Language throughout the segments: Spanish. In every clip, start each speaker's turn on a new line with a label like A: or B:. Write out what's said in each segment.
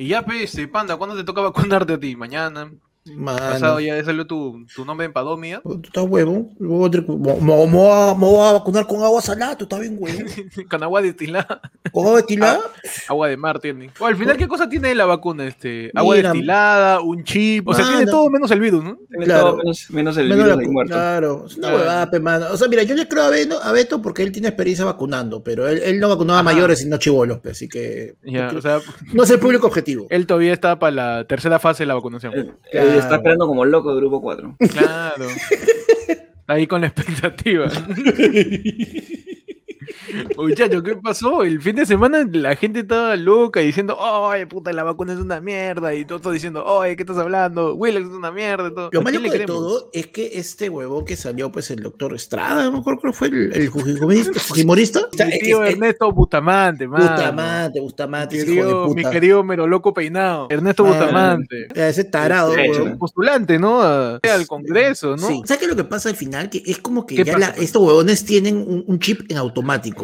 A: Y ya, pues, panda, ¿cuándo te toca vacunarte a ti? Mañana. Pasado ya salió tu, tu nombre en padomia.
B: tú estás huevo. Me voy a tener que- me- me- me voy a- me voy a vacunar con agua salada, tú estás bien huevo.
A: Con agua destilada.
B: Con agua destilada.
A: Agua de mar tiene. O al final, ¿qué cosa tiene la vacuna? Este, agua
B: Mira.
A: destilada, un chip. O sea,
B: Mano.
A: tiene todo menos el virus, ¿no?
C: Tiene
B: Claro.
C: todo menos, menos el
B: Menos
C: virus
B: la
C: muerto.
B: Claro, es una
A: Claro.
B: huevada, pe, mano. O sea, mira, yo le creo a Beto, a Beto porque él tiene experiencia vacunando, pero él, él no vacunaba a mayores, sino chivolos, así que
A: Ya, o sea,
B: no es el público objetivo.
A: él todavía está para la tercera fase de la vacunación.
B: Claro.
C: está esperando como loco de grupo 4.
A: Claro. Ahí con la expectativa. Muchachos, ¿qué pasó? El fin de semana la gente estaba loca diciendo, ay, puta, la vacuna es una mierda. Y todos diciendo, ay, ¿qué estás hablando? Willis es una mierda. y todo.
B: Lo
A: ¿A
B: más
A: quién le
B: loco de
A: creemos?
B: todo es que este huevo que salió, pues el doctor Estrada, no me acuerdo cuál fue el, el es-
A: tío
B: es-
A: Ernesto Bustamante, mano.
B: Bustamante, Bustamante,
A: Mi
B: ese hijo de
A: querido, mi querido Meroloco Peinado. Ernesto
B: Mano.
A: Bustamante.
B: Ese tarado, huevón.
A: Postulante, ¿no? A- al Congreso, ¿no?
B: Sí. ¿Sabes qué es lo que pasa al final? Que es como que
A: ¿Qué
B: ya
A: pasa,
B: la- estos huevones tienen un, un chip en automático.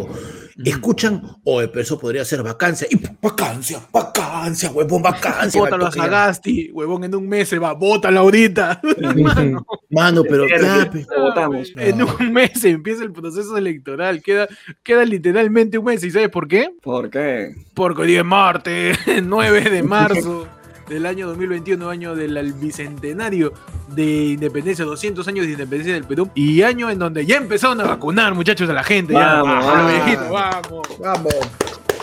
B: Escuchan, oye, pero eso podría ser vacancia. Y vacancia, vacancia, huevón, vacancia.
A: Bótalo a. Sagasti, huevón, en un mes se va, bótalo ahorita. Mano,
B: Mano, pero ya,
C: votamos.
A: En un mes empieza el proceso electoral, queda, queda literalmente un mes. ¿Y sabes por qué?
C: ¿Por qué?
A: Porque hoy es martes, 9 de marzo del año 2021, año del bicentenario de independencia, 200 años de independencia del Perú, y año en donde ya empezaron a vacunar, muchachos, a la gente.
C: Vamos, vamos.
A: Vamos.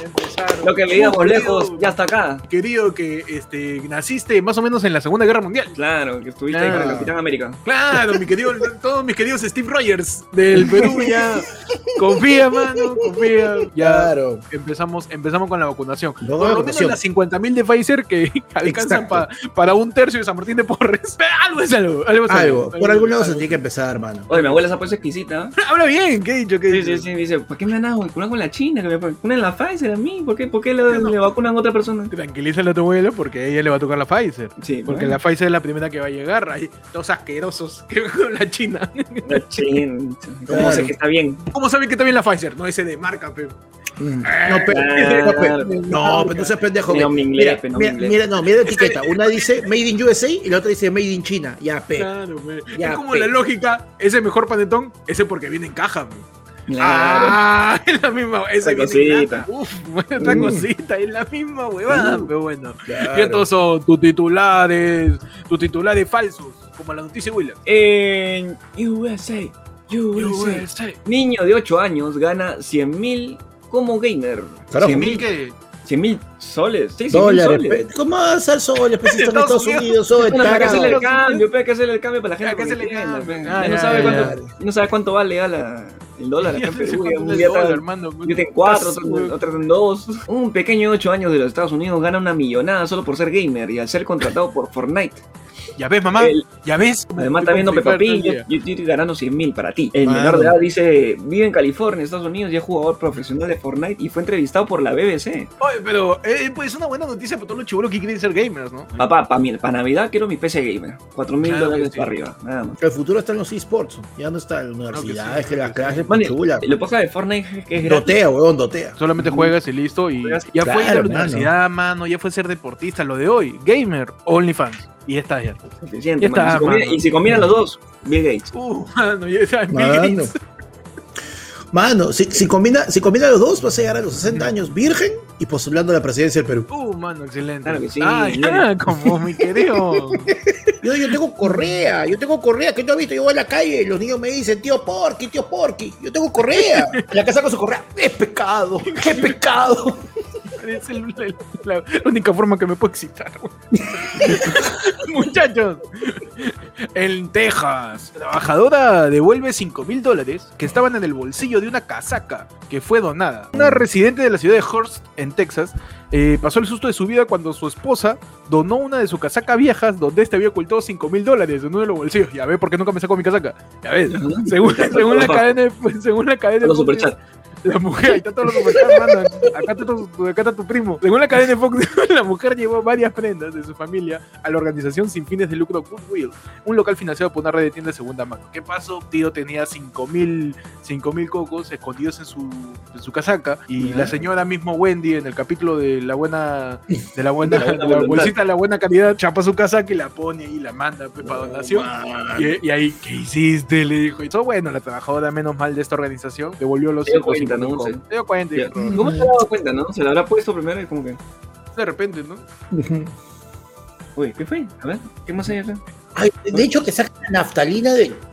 A: Empezaron.
C: Lo que veíamos
A: Querido-
C: lejos ya está acá.
A: Querido que este, naciste más o menos en la Segunda Guerra Mundial.
C: Claro, que estuviste ahí con el
B: Claro.
C: Capitán América.
A: Claro, mi querido, todos mis queridos Steve Rogers del Perú ya. Confía, mano, confía. Ya
B: Claro.
A: empezamos, empezamos con la vacunación.
B: No,
A: Por lo menos
B: vacunación.
A: las 50.000 de Pfizer que alcanzan pa- para un tercio de San Martín de Porres. Pero algo es algo. Algo, es
B: Algo, por algún lado se tiene que empezar, hermano.
C: Oye, mi abuela se ha puesto exquisita.
A: Habla bien, ¿qué he dicho? ¿Qué he
C: Sí,
A: dicho?
C: sí, sí. Dice, ¿por qué me van a vacunar con la China? Que me vacunen la Pfizer a mí. ¿Por qué, por qué le, le vacunan a otra persona?
A: Tranquilízalo a tu abuelo porque a ella le va a tocar la Pfizer.
C: Sí,
A: Porque
C: bueno.
A: la Pfizer es la primera que va a llegar. Hay dos asquerosos que con la China.
C: La China. ¿Cómo
B: Claro.
C: sé que está bien?
A: ¿Cómo saben que está bien la Pfizer? No ese de marca, pe.
B: Mm. No, pe-
C: Claro.
B: no, pe- no, pero no seas pendejo. Mira,
C: no
B: mira, mira, no, mira la etiqueta. Una dice Made in USA y la otra dice Made in China. Ya, pe.
A: Claro, pe.
B: Ya,
A: es como
B: pe.
A: la lógica, ese mejor panetón, ese porque viene en caja, pe.
C: Claro.
A: Ah, es la misma, esa
C: cosita.
A: Uf, esta
B: Mm.
A: cosita, es la misma huevada,
B: Mm.
A: pero bueno.
B: Claro.
A: Y estos son tus titulares, tus titulares falsos, como la noticia de William.
C: En USA, USA. Niño de 8 años gana 100 mil como gamer.
B: Carajo.
C: 100
A: ¿Mil
C: mil
A: qué?
C: 100 mil soles. Sí, 100 mil
B: Dólares,
C: soles.
B: ¿Cómo va a ser soles? Pues si está en
A: Estados
B: Unidos, soy
C: Bueno, hay que hacerle el cambio, hay que hacerle el cambio para la gente.
A: Hay que el
C: entienda,
A: cambio. Ah,
C: no
A: ya,
C: sabe cuánto- no sabe cuánto vale ya la- el dólar acá en Perú. ya
A: Un
C: día
A: dólar.
C: Yo tengo cuatro, otro, otro en dos. Un pequeño de 8 años de los Estados Unidos gana una millonada solo por ser gamer y al ser contratado por Fortnite.
A: Ya ves, mamá,
C: El-
A: ya ves.
C: Además está viendo Peppa Pig, yo, yo estoy ganando 100 mil para ti. El
B: Mano.
C: menor de edad dice, vive en California, Estados Unidos, y es jugador profesional de Fortnite y fue entrevistado por la BBC.
A: Oye, pero eh, pues es una buena noticia para todos los chibolos que quieren ser gamers, ¿no?
C: Papá, para Navidad quiero mi PC gamer. 4 mil
A: Claro que
C: dólares
A: sí.
C: para arriba, nada más.
B: El futuro está en los esports. Ya no está en la universidad.
A: sí,
B: es que la
A: que
B: clase es
C: Bueno,
B: chula.
C: lo pasa de Fortnite es que es gratis.
B: Dotea, weón, dotea.
A: Solamente juegas y listo. Y
C: Juegas-
A: ya fue ir a
B: Claro,
A: la universidad, mano. Ya fue ser deportista. Lo de hoy, gamer, OnlyFans. Y está ya.
C: Suficiente,
A: Ya
C: mano.
A: está,
C: Y si combina-
A: mano.
C: y si combinan los dos, Bill Gates.
A: Uh, mano, ya está. Bill
B: Mano.
A: Gates.
B: Mano, si, si, combina, si combina los dos, vas a llegar a los 60 años virgen y postulando a la presidencia del Perú.
A: Uh, mano, excelente.
C: Claro que sí,
A: Ah, ya, como mi querido.
B: Yo, yo tengo correa, yo tengo correa, que no has visto? Yo voy a la calle y los niños me dicen, tío Porky, tío Porky, yo tengo correa. En la casa con su correa, es pecado, es pecado.
A: Es el- el- la única forma que me puedo excitar. Muchachos, en Texas, trabajadora devuelve 5 mil dólares que estaban en el bolsillo de una casaca que fue donada. Una residente de la ciudad de Hearst, en Texas, eh, pasó el susto de su vida cuando su esposa donó una de sus casacas viejas donde este había ocultado 5 mil dólares en uno de los bolsillos. Ya ves por qué nunca me saco mi casaca. Ya ves. Según, según la cadena, de- según la cadena de. La mujer, ahí está todo lo que. Acá está tu, acá está tu primo. Según la cadena de Fox, la mujer llevó varias prendas de su familia a la organización sin fines de lucro Goodwill, un local financiado por una red de tiendas de segunda mano. ¿Qué pasó? Tío tenía 5000 5000 cocos escondidos en su, en su casaca y la señora mismo Wendy en el capítulo de la buena de la buena,
C: De la buena
A: de la
C: voluntad.
A: bolsita de la buena calidad, chapa su casaca y la pone y la manda pues, para donación. Y, y ahí, ¿qué hiciste? Le dijo. Y todo bueno, la trabajadora menos mal de esta organización devolvió los
C: Se dio
A: los
C: cuenta, ¿no?
A: Se dio cuenta
C: Ya. ¿Cómo se ha dado cuenta, no? Se la habrá puesto primero y como que.
A: de repente, ¿no?
C: Uy, ¿qué fue? A ver, ¿qué más hay acá?
B: Ay, de hecho, que sacan la naftalina de.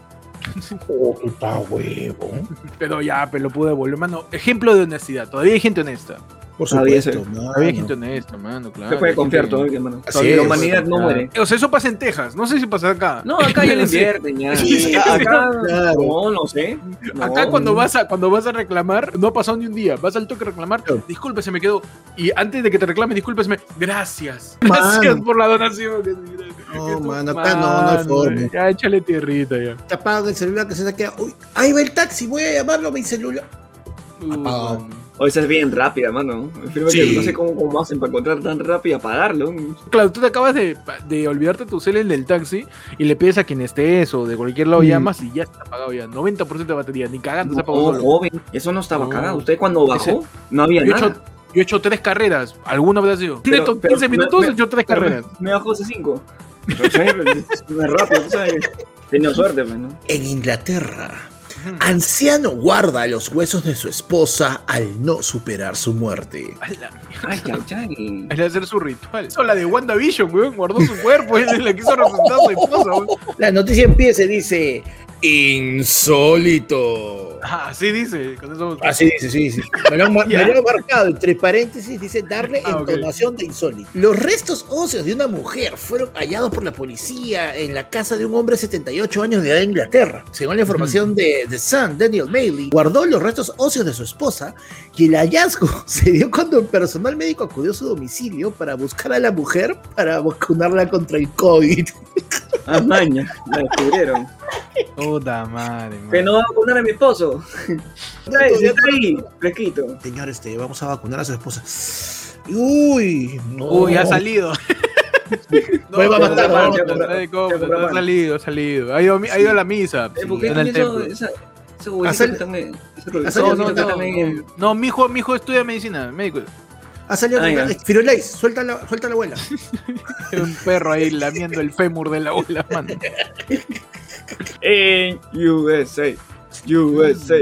B: Oh, qué pa huevo.
A: Pero ya, pero lo pudo devolver, mano. Ejemplo de honestidad. Todavía hay gente honesta.
B: Por supuesto, mano.
A: Hay gente honesta, mano, claro.
C: Se puede confiar
A: gente-
C: todavía, hermano.
B: Así
C: Todavía
B: es.
C: la humanidad no muere.
A: O sea, eso pasa en Texas. No sé si pasa acá.
C: No, acá ya le invierten, ya.
B: Sí,
C: Acá, acá-
B: claro.
C: no, no sé. No.
A: Acá cuando vas a cuando vas a reclamar, no ha pasado ni un día. Vas al toque a reclamar,
B: Claro.
A: disculpe, se me quedó. Y antes de que te reclamen, disculpe, se me. Gracias.
B: Mano.
A: Gracias por la donación.
B: No, mano, acá no, no hay forma.
A: Ya échale tierrita ya.
B: Te apagan el celular que se saquea. Uy, ahí va el taxi, voy a llamarlo a mi celular.
A: Uh,
B: Apagado.
C: O esa es bien rápida, mano.
B: Sí.
C: que no sé cómo, cómo hacen para encontrar tan rápido y apagarlo.
A: Claro, tú te acabas de, de olvidarte tu cel en el taxi y le pides a quien estés o de cualquier lado
B: Mm.
A: llamas y ya está apagado ya. 90% de batería, ni cagando se apagó
C: No, joven, eso no estaba
A: No.
C: cagado. Usted cuando bajó, no había nada.
A: hecho, yo he hecho tres carreras, alguna habrá sido.
C: Pero-
A: Neto,
C: pero
A: 15
C: me-
A: minutos he hecho tres carreras.
C: Me, bajó hace cinco. Pero. No rápido, tú sabes. Tenía suerte, pues, ¿no?
B: En Inglaterra, anciano guarda los huesos de su esposa al no superar su muerte.
A: A la
C: Ay, ay,
A: de hacer su ritual. Eso la de WandaVision, weón. Guardó su cuerpo, él le quiso representar a su esposa, weón.
B: La noticia empieza y dice: Insólito.
A: Ah, así dice. Con eso.
B: Así dice, sí, sí. Me lo han, mar-
A: Ya.
B: me lo han marcado, entre paréntesis, dice darle
A: Ah,
B: entonación de insólito. Los restos óseos de una mujer fueron hallados por la policía en la casa de un hombre de 78 años de edad en Inglaterra. Según la información de The Sun, Daniel Bailey guardó los restos óseos de su esposa y el hallazgo se dio cuando el personal médico acudió a su domicilio para buscar a la mujer para vacunarla contra el COVID.
C: Ah, maña, la descubrieron.
A: Puta madre, man.
C: Que no va a vacunar a mi esposo. Está ahí, está ahí, fresquito.
B: Señor, este, vamos a vacunar a su esposa. Uy, no.
A: Uy, ha salido.
B: A
A: no,
B: vuelva a
C: matar. Ya
A: Ha salido, ha salido. Ha ido, ha ido a la misa.
C: Eh, ¿Por qué
A: en el
C: también
A: templo.
C: esa,
B: salido-
A: No, no, no. No, mi hijo, mi hijo estudia medicina, médico.
B: Ha salido
C: Ah, ya.
B: Firulais, suelta la, suelta la abuela.
A: Un perro ahí lamiendo el fémur de la abuela, mano.
C: En USA, USA,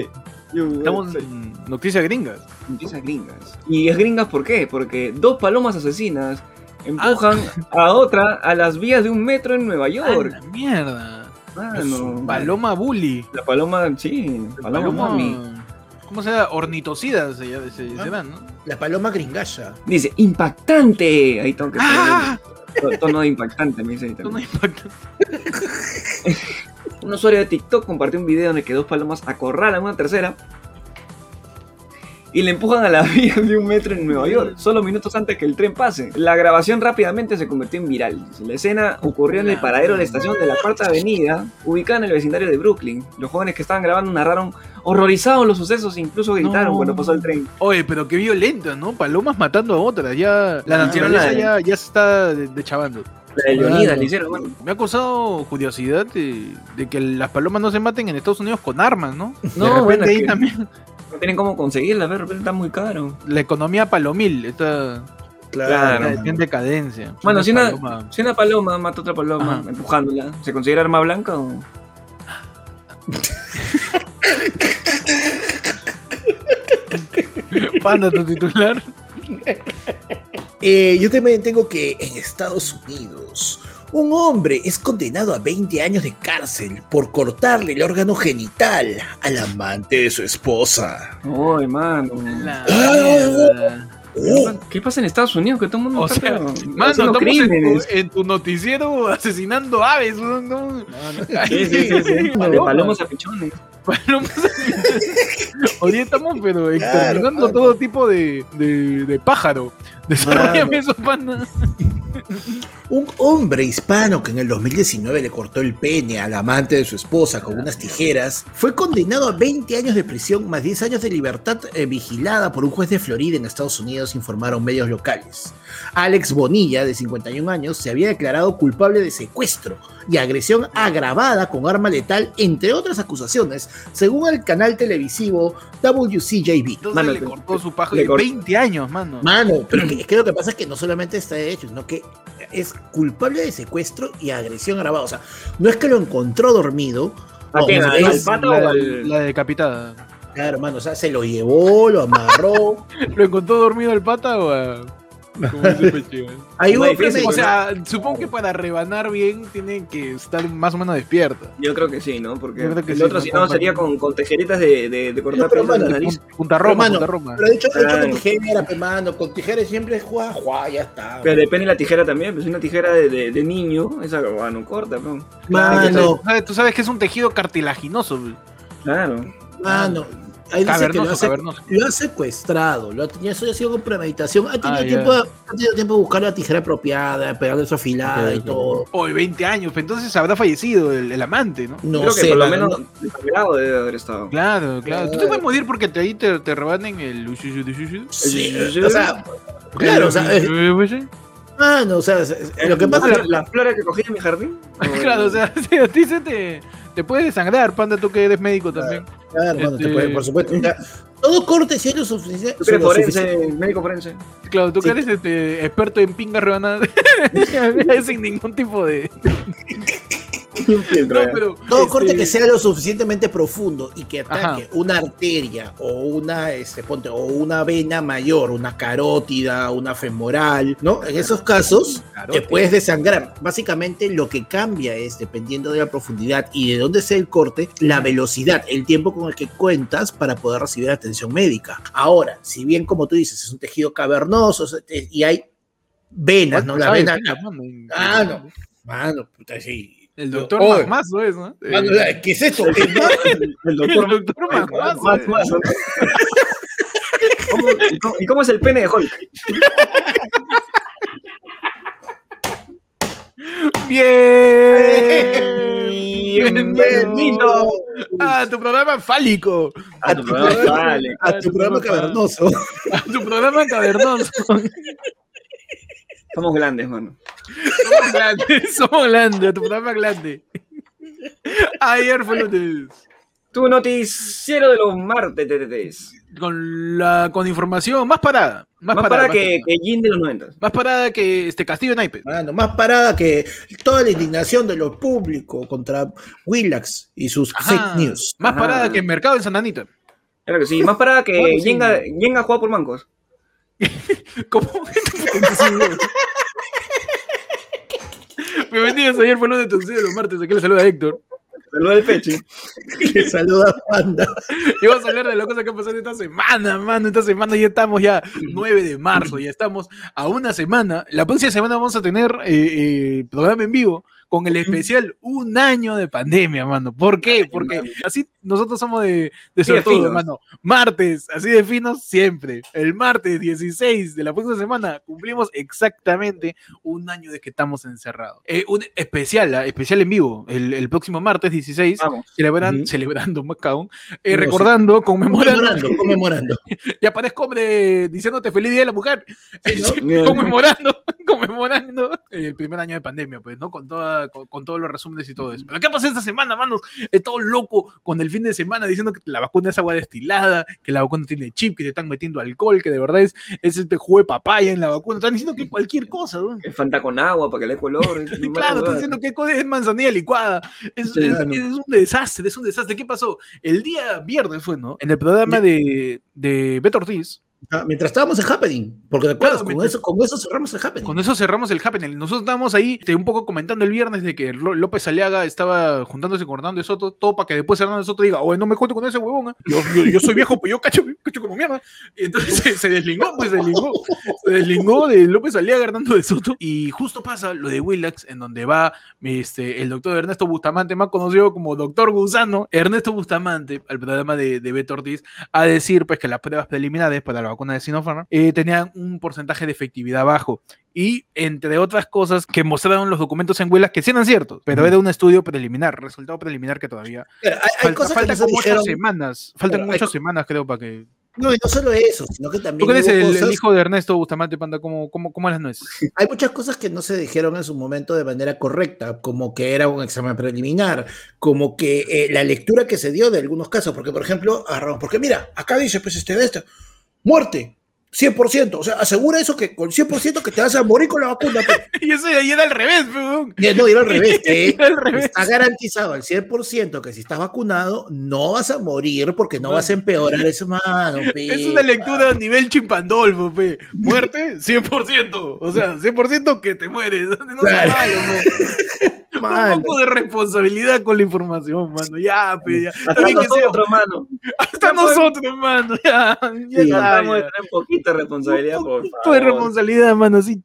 A: Estamos en noticias gringas.
C: Noticias gringas. ¿Y es gringas por qué? Porque dos palomas asesinas empujan a otra a las vías de un metro en Nueva
A: ¡A
C: York.
A: la mierda!
C: Mano.
A: Paloma bully.
C: La paloma, sí, paloma, mami.
A: ¿Cómo se llama? Ornitocidas se, se, se dan, ¿no?
B: La paloma gringalla.
C: Dice, impactante. Ahí tengo que
A: ¡Ah!
C: poner tono de impactante, me dice ahí
A: Esto
C: también. Un usuario de TikTok compartió un video en el que dos palomas acorralan a una tercera y le empujan a la vía de un metro en Nueva York, solo minutos antes que el tren pase. La grabación rápidamente se convirtió en viral. La escena ocurrió en el paradero de la estación de la Cuarta Avenida, ubicada en el vecindario de Brooklyn. Los jóvenes que estaban grabando narraron horrorizados los sucesos e incluso gritaron
A: No.
C: cuando pasó el tren.
A: Oye, pero qué violenta, ¿no? Palomas matando a otras. Ya la naturaleza ya, ya se está de- dechavando.
C: La de Leonidas
B: Claro.
C: le hicieron, mano.
A: Me ha causado curiosidad de, de que las palomas no se maten en Estados Unidos con armas, ¿no? De
C: No,
A: repente
C: bueno,
A: ahí
C: que-
A: también
C: No tienen cómo conseguirla, de repente está muy caro.
A: la economía palomil está,
C: Claro.
A: está en decadencia.
C: Bueno, si una,
A: paloma-
C: si una paloma mata a otra paloma
A: Ajá.
C: empujándola, ¿se considera arma blanca o...?
A: Panda tu titular.
B: Eh, yo también tengo que en Estados Unidos un hombre es condenado a 20 años de cárcel por cortarle el órgano genital al amante de su esposa.
C: Hermano.
A: La
B: Ah. Oh,
C: ¿Qué pasa en Estados Unidos? Que todo el mundo
A: O
C: está
A: sea, mano, estamos en tu,
C: crímenes.
A: en tu noticiero asesinando aves, ¿no? No.
C: Sí, sí, sí, sí. De
A: palomas
C: a pichones.
A: Palomas. Hoy estamos, pero exterminando
B: claro.
A: todo tipo de, de, de pájaro. Desarrollame eso, panda.
B: Un hombre hispano que en el 2019 le cortó el pene al amante de su esposa con unas tijeras fue condenado a 20 años de prisión más 10 años de libertad eh, vigilada por un juez de Florida en Estados Unidos, informaron medios locales. Alex Bonilla, de 51 años, se había declarado culpable de secuestro y agresión agravada con arma letal, entre otras acusaciones, según el canal televisivo WCJB.
A: Entonces
C: Mano,
A: le cortó su paja de
C: cort-
A: 20 años, mano.
B: Mano, pero es que, es que lo que pasa es que no solamente está hecho, sino que es culpable de secuestro y agresión agravada. O sea, no es que lo encontró dormido.
C: ¿A
B: no,
C: quién?
B: es-
C: ¿Al- al
B: es-
C: pata
A: la,
C: o al-
A: la decapitada.
B: Claro, hermano, o sea, se lo llevó, lo amarró.
A: ¿Lo encontró dormido el pata o a.? Como dice Peche, güey?
B: Ahí hubo
C: difícil.
A: O sea, supongo que para rebanar bien tienen que estar más o menos despiertos.
C: Yo creo que sí, ¿no? Porque
A: Yo creo que
C: el
A: sí,
C: otro,
A: no
C: si no, sería con, con tijeritas de, de, de cortar
B: pero,
C: la nariz.
A: Punta Roma, punta Roma.
B: Pero hecho, hecho con
C: Claro.
B: tijera, pe, mano, con tijera siempre juega, juega, ya está.
C: Pero depende de la tijera también, pues una tijera de, de, de niño, esa bueno, corta, pues.
B: Mano,
A: Tú sabes- Tú sabes que es un tejido cartilaginoso. güey.
C: Claro.
B: mano. Ahí dice que lo ha, lo secuestrado, lo ha, eso ya ha sido con premeditación. Ha tenido,
A: Ah,
B: tiempo, ha tenido tiempo de buscar la tijera apropiada, pegarle su afilada y todo.
A: Hoy 20 años, pues entonces habrá fallecido el, el amante, ¿no?
B: No
C: Creo que
B: sé,
C: por lo menos desangrado debe haber estado.
A: Claro, claro. Tú te
B: Claro.
A: puedes morir porque te, ahí te, te rebanen el...
B: Sí, o sea, claro, o sea, es- mano, o sea, lo que pasa es
C: la, la flora que cogí en mi jardín.
A: Claro, o sea, si a ti se te, te puede desangrar, panda, tú que eres médico también.
B: Claro, te
A: Este-
B: puede, por supuesto. o sea, todo corte si
C: eres
B: suficiente-
C: forense, médico forense.
A: Claro, tú que eres este, experto en pingas rebanadas sin ningún tipo de... No, pero...
B: Todo
A: este,
B: corte que sea lo suficientemente profundo y que ataque
A: Ajá.
B: una arteria o una, este, ponte, o una vena mayor, una carótida, una femoral, ¿no? En esos casos te puedes desangrar. Básicamente lo que cambia es, dependiendo de la profundidad y de dónde sea el corte, la velocidad, el tiempo con el que cuentas para poder recibir atención médica. Ahora, si bien como tú dices, es un tejido cavernoso y hay venas, ¿no? La vena...
A: Pingas, mano.
B: Ah, no. Mano, puta, sí.
A: El doctor
B: Oye,
A: Magmazo es, ¿no? Eh,
B: ¿Qué es esto?
C: El
A: el
C: doctor
A: doctor Magmazo.
C: Más,
A: eh.
C: más, ¿no? ¿Cómo- y cómo- ¿Y cómo es el pene de Hulk?
A: Bien.
B: Bienvenido
A: A tu programa fálico.
C: Ah, tu programa vale.
B: a tu programa cavernoso.
A: A tu programa cavernoso.
C: Somos grandes, mano.
A: Somos grandes, somos grandes, tu programa grande. Ayer fue lunes.
C: Tu noticiero de los martes, TTTs.
A: Con la con información más parada. Más,
C: Más
A: parada,
C: para que, que Jin de los 90.
A: más parada que este Castillo Naipes.
B: Mano, más parada que toda la indignación de lo público contra Willax y sus
A: Ajá.
B: fake news.
A: Más
C: Ajá.
A: parada que el mercado en Santa Anita.
C: Claro que sí. Más para que Yenga juega por mancos.
A: ¿Cómo? Bienvenidos ayer fue lunes de de los martes. Aquí le saluda Héctor.
C: Saludos del peche.
B: Que saluda Panda.
A: Y vamos a hablar de las cosas que han pasado esta semana, mano. Esta semana ya estamos ya 9 de marzo, ya estamos a una semana. La próxima semana vamos a tener eh, eh, programa en vivo con el especial Un año de pandemia, mano. ¿Por qué? Porque así nosotros somos de, de
C: Sí, de
A: sortudos,
C: finos.
A: mano. Martes, así de finos siempre. El martes 16 de la próxima semana cumplimos exactamente un año de que estamos encerrados. Eh, un especial, ah, especial en vivo, el, el próximo martes 16
C: Vamos.
A: celebran, celebrando, más cabrón, eh,
B: No,
A: recordando, conmemorando,
B: Conmemorando, conmemorando.
A: ya parezco hombre diciéndote feliz día de la mujer,
B: Sí, ¿no?
A: Sí, conmemorando, conmemorando el primer año de pandemia, pues, ¿no? Con, toda, con, con todos los resúmenes y todo eso. Pero ¿qué pasó esta semana, manos? Es todo loco con el fin de semana diciendo que la vacuna es agua destilada, que la vacuna tiene chip, que te están metiendo alcohol, que de verdad es, es este jugo de papaya en la vacuna. Están diciendo que cualquier cosa, ¿no?
C: Es Fanta con agua para que le dé color.
A: Claro, están diciendo que es manzanilla licuada. Es,
C: Sí,
A: es-
B: claro.
A: es un desastre, es un desastre. ¿Qué pasó? El día viernes fue, ¿no? En el programa de, de Beto Ortiz.
B: Ah, Mientras estábamos en Happening, porque te acuerdas,
A: Claro,
B: con, eso, con eso cerramos el Happening.
A: Con eso cerramos el Happening. Nosotros estábamos ahí este, un poco comentando el viernes de que Ló- López Aliaga estaba juntándose con Hernando de Soto, todo para que después Hernando de Soto diga, oye, no me cuento con ese huevón. ¿eh? Yo, yo- yo soy viejo, pues yo cacho, cacho como mierda. Y entonces se, se deslingó, pues se deslingó. deslingó de López Aliaga Hernando de Soto. Y justo pasa lo de Willax, en donde va este, el doctor Ernesto Bustamante, más conocido como Doctor Gusano, Ernesto Bustamante, al programa de, de Beto Ortiz, a decir pues, que las pruebas preliminares para la vacuna de Sinopharm eh, tenían un porcentaje de efectividad bajo. Y entre otras cosas que mostraron los documentos en Willax que sí eran ciertos, pero
B: Ujú.
A: era un estudio preliminar, resultado preliminar que todavía
B: Pero hay, hay
A: falta,
B: cosas que
A: falta
B: no se
A: como ocho semanas, faltan
B: hay
A: muchas semanas creo para que...
B: No, y no solo eso, sino que
A: ¿Tú
B: también
A: crees
B: hubo
A: el, el
B: cosas-
A: hijo de Ernesto Bustamante Panda cómo, cómo, cómo las nueces?
B: hay muchas cosas que no se dijeron en su momento de manera correcta, como que era un examen preliminar, como que eh, la lectura que se dio de algunos casos, porque por ejemplo, agarramos, porque mira, acá dice, pues este de esto, muerte, 100%, o sea, asegura eso que con 100% que te vas a morir con la vacuna. pues.
A: y eso ahí era al revés, peón.
B: Y No, era al revés, que
A: Era al revés.
B: está garantizado al 100% que si estás vacunado no vas a morir porque no vas a empeorar eso, mano.
A: Es una lectura a nivel chimpandolfo, pe. Muerte, 100%. O sea, 100% que te mueres. No
B: Claro.
A: malo, pe. Un poco de responsabilidad con la información, mano. Ya, pe. Ya.
C: Hasta
A: sea-
C: nosotros, mano.
A: hasta nosotros, mano. Ya, ya
B: Sí,
A: está,
C: Tratamos de
A: ya.
C: responsabilidad,
A: Un
C: por
A: poquito de
C: favor.
A: responsabilidad, mano, así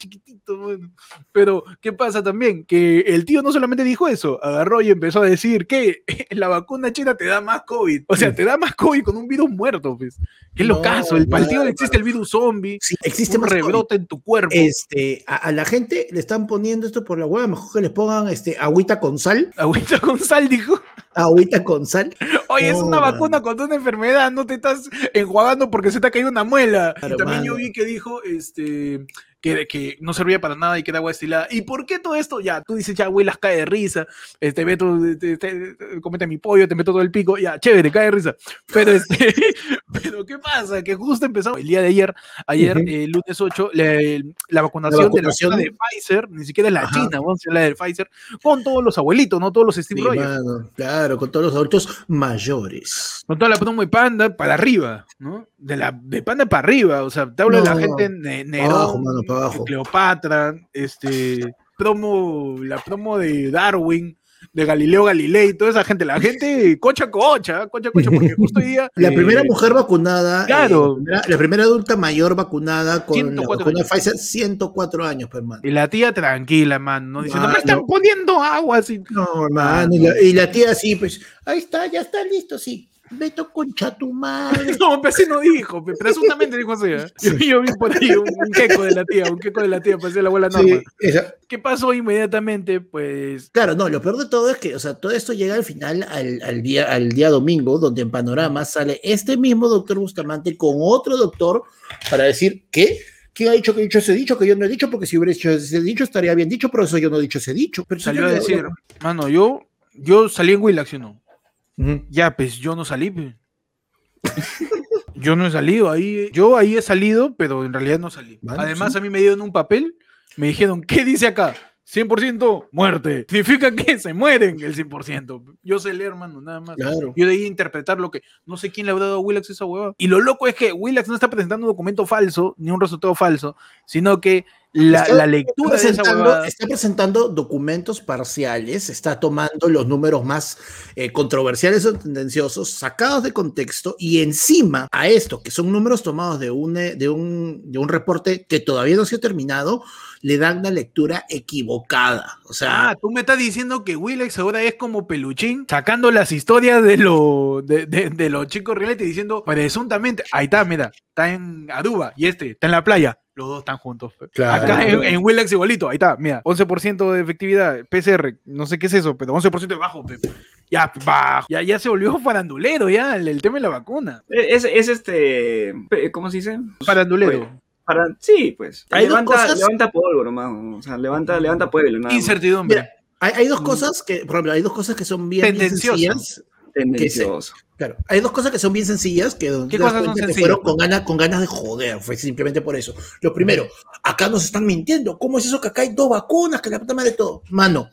A: Pero, ¿qué pasa también? Que el tío no solamente dijo eso, agarró y empezó a decir que la vacuna china te da más COVID. O sea, te da más COVID con un virus muerto, pues. Qué
B: No,
A: locazo. El partido
B: claro,
A: existe el virus zombie,
B: Sí, existe
A: un
B: más COVID.
A: rebrote en tu cuerpo.
B: Este, a, a la gente le están poniendo esto por la hueá, mejor que les pongan este, agüita con sal,
A: Agüita con sal, dijo.
B: agüita con sal.
A: Oye, es
B: No,
A: una vacuna contra una enfermedad, no te estás enjuagando porque se te ha caído una muela.
B: Claro,
A: y también yo vi que dijo este, que, que no servía para nada y que era agua destilada. ¿Y por qué todo esto? Ya, tú dices, ya, güey, las cae de risa. Este, Beto, te, te- te- comete mi pollo, te meto todo el pico. Ya, chévere, cae de risa. Pero, este, pero ¿qué pasa? Que justo empezamos el día de ayer, ayer, eh, lunes 8, la, la vacunación,
B: vacunación.
A: de la vacuna de Pfizer, ni siquiera es la
B: Ajá.
A: China, vamos a la de Pfizer, con todos los abuelitos, ¿no? Todos los Steve
B: Sí, mano, claro, con todos los adultos mayores.
A: Con toda la promo de Panda para arriba, ¿no? De la de Panda para arriba, o sea, te hablo de la gente ne
B: abajo, mano, abajo.
A: Cleopatra, este, promo, la promo de Darwin, de Galileo Galilei, toda esa gente, la gente cocha cocha, cocha cocha, porque justo hoy día...
B: La
A: eh,
B: primera mujer vacunada,
A: claro.
B: eh, la, primera, la primera adulta mayor vacunada con la
A: 104
B: vacuna de
A: años.
B: Pfizer, 104 años, pues, hermano.
A: Y la tía tranquila, man, no diciendo, me
B: Mano.
A: están poniendo agua así.
B: No, hermano, y la, y la tía así, pues, ahí está, ya está listo, sí. Beto concha tu madre.
A: No, pero así no dijo, presuntamente dijo así. ¿eh? Yo, yo vi por ahí un, un queco de la tía, un queco de la tía, parecía la abuela Norma.
B: Sí, esa-
A: ¿Qué pasó inmediatamente? Pues
B: Claro, no, lo peor de todo es que, o sea, todo esto llega al final, al, al día, al día domingo, donde en Panorama sale este mismo doctor Bustamante con otro doctor para decir, ¿qué? ¿Quién ha dicho que he dicho ese dicho? Que yo no he dicho, porque si hubiera dicho ese dicho estaría bien dicho, pero eso yo no he dicho ese dicho. Pero
A: salió a decir, mano, yo, yo salí en Willax, ¿sí o no? Ya, pues yo no salí. pe. yo no he salido ahí. Yo ahí he salido, pero en realidad no salí. Además,
B: sí.
A: a mí me dieron un papel, me dijeron, ¿qué dice acá? 100% muerte. Significa que se mueren el 100%. Yo sé leer, hermano, nada más.
B: Claro.
A: Yo de ahí interpretar lo que. No sé quién le habrá dado a Willax esa hueva. Y lo loco es que Willax no está presentando un documento falso, ni un resultado falso, sino que la,
B: Está
A: la lectura de esa
B: presentando,
A: huevada.
B: está presentando documentos parciales, está tomando los números más eh, controversiales o tendenciosos, sacados de contexto, y encima a esto, que son números tomados de un, eh, de un, de un reporte que todavía no se ha terminado, le dan una lectura equivocada. O sea,
A: Ah, tú me estás diciendo que Willax ahora es como peluchín, sacando las historias de, lo, de, de- de los chicos reality diciendo presuntamente, ahí está, mira, está en Aruba y este está en la playa. Los dos están juntos.
B: Claro.
A: Acá en, en Willax igualito, ahí está, mira, 11% de efectividad, PCR, no sé qué es eso, pero 11% de bajo. pe. Ya, bajo. Ya, ya se volvió farandulero, ya, el, el tema de la vacuna.
C: Es, es este. ¿Cómo se dice?
A: Farandulero.
C: Para, sí, pues.
B: Hay dos
C: levanta,
B: cosas-
C: levanta polvo nomás. O sea, levanta, levanta pueblo. Nada.
A: Incertidumbre.
B: mira, hay, hay dos cosas que, por ejemplo, hay dos cosas que son bien, bien
A: Tendenciosas.
B: sencillas.
C: Tendencioso.
B: Claro, hay dos cosas que son bien sencillas, que donde
A: ¿Qué cosas son
B: que fueron con ganas, con ganas de joder, fue simplemente por eso. Lo primero, acá nos están mintiendo. ¿Cómo es eso que acá hay dos vacunas, que la puta madre de todo? Mano,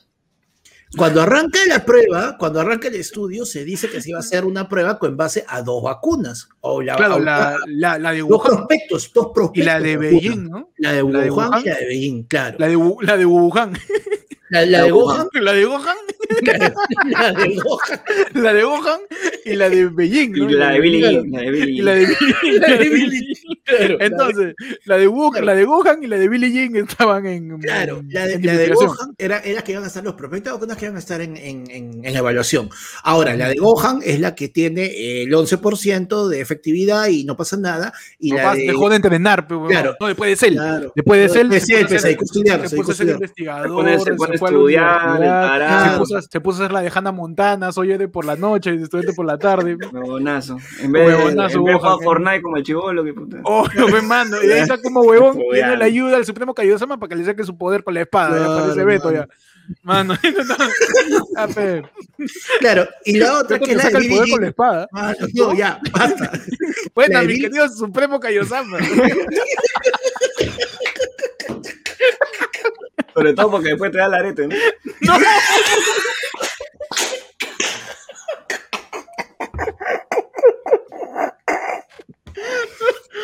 B: cuando arranca la prueba, cuando arranca el estudio, se dice que se iba a hacer una prueba con base a dos vacunas. O la,
A: Claro, la, la, la de
B: dos
A: Wuhan
B: prospectos, dos prospectos.
A: y la de. Beijing, ¿no?
B: La de
A: la de
B: Wuhan, y la de Beijing, claro.
A: La de, Wu- la de Wuhan.
B: La, la de
C: La
B: Wuhan,
A: La de Wuhan.
B: La de Gohan.
A: La de Gohan y la de Beijing.
C: Y
A: ¿no?
C: la de Billy
B: Claro.
C: Jean, la de Billy
A: Y la de Billy-
B: La de Billy. Claro,
A: Entonces, la de, Gohan, la de Gohan y la de Billie Jean estaban en.
B: Claro, la de,
A: en
B: la de. Gohan era, era que iban a estar los prospectos que iban a estar en, en, en, en evaluación. Ahora, la de Gohan es la que tiene el 11% de efectividad y no pasa nada. Y la
A: Papá
B: de,
A: dejó de entrenar, pero
B: Claro.
A: no, después de Cell.
B: Claro.
A: Después de Cell,
B: Después de Cell,
A: se puso a puso ser investigador,
C: Se pone a
A: la
C: estudiar,
A: se puso, a- puso hacer la de Hannah Montana, soy de por la noche, estudiante por la tarde.
C: Huevonazo. En vez de, jugar Fortnite como el chivolo, que puta.
A: Oh, me mando. Y ahí está como huevón, pidiendo la ayuda al Supremo Kaiosama para que le saque su poder para la espada. ya
B: Claro,
A: parece Beto
B: mano.
A: ya. Mano, no, Ah, pe.
B: Claro, y la otra que es la
A: saca el poder con la espada.
B: Mano, no, ya, basta.
A: Bueno, mi querido Supremo Kaiosama.
C: Sobre todo porque después te da el arete, ¿no?
A: No.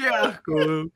A: Qué asco. Bueno,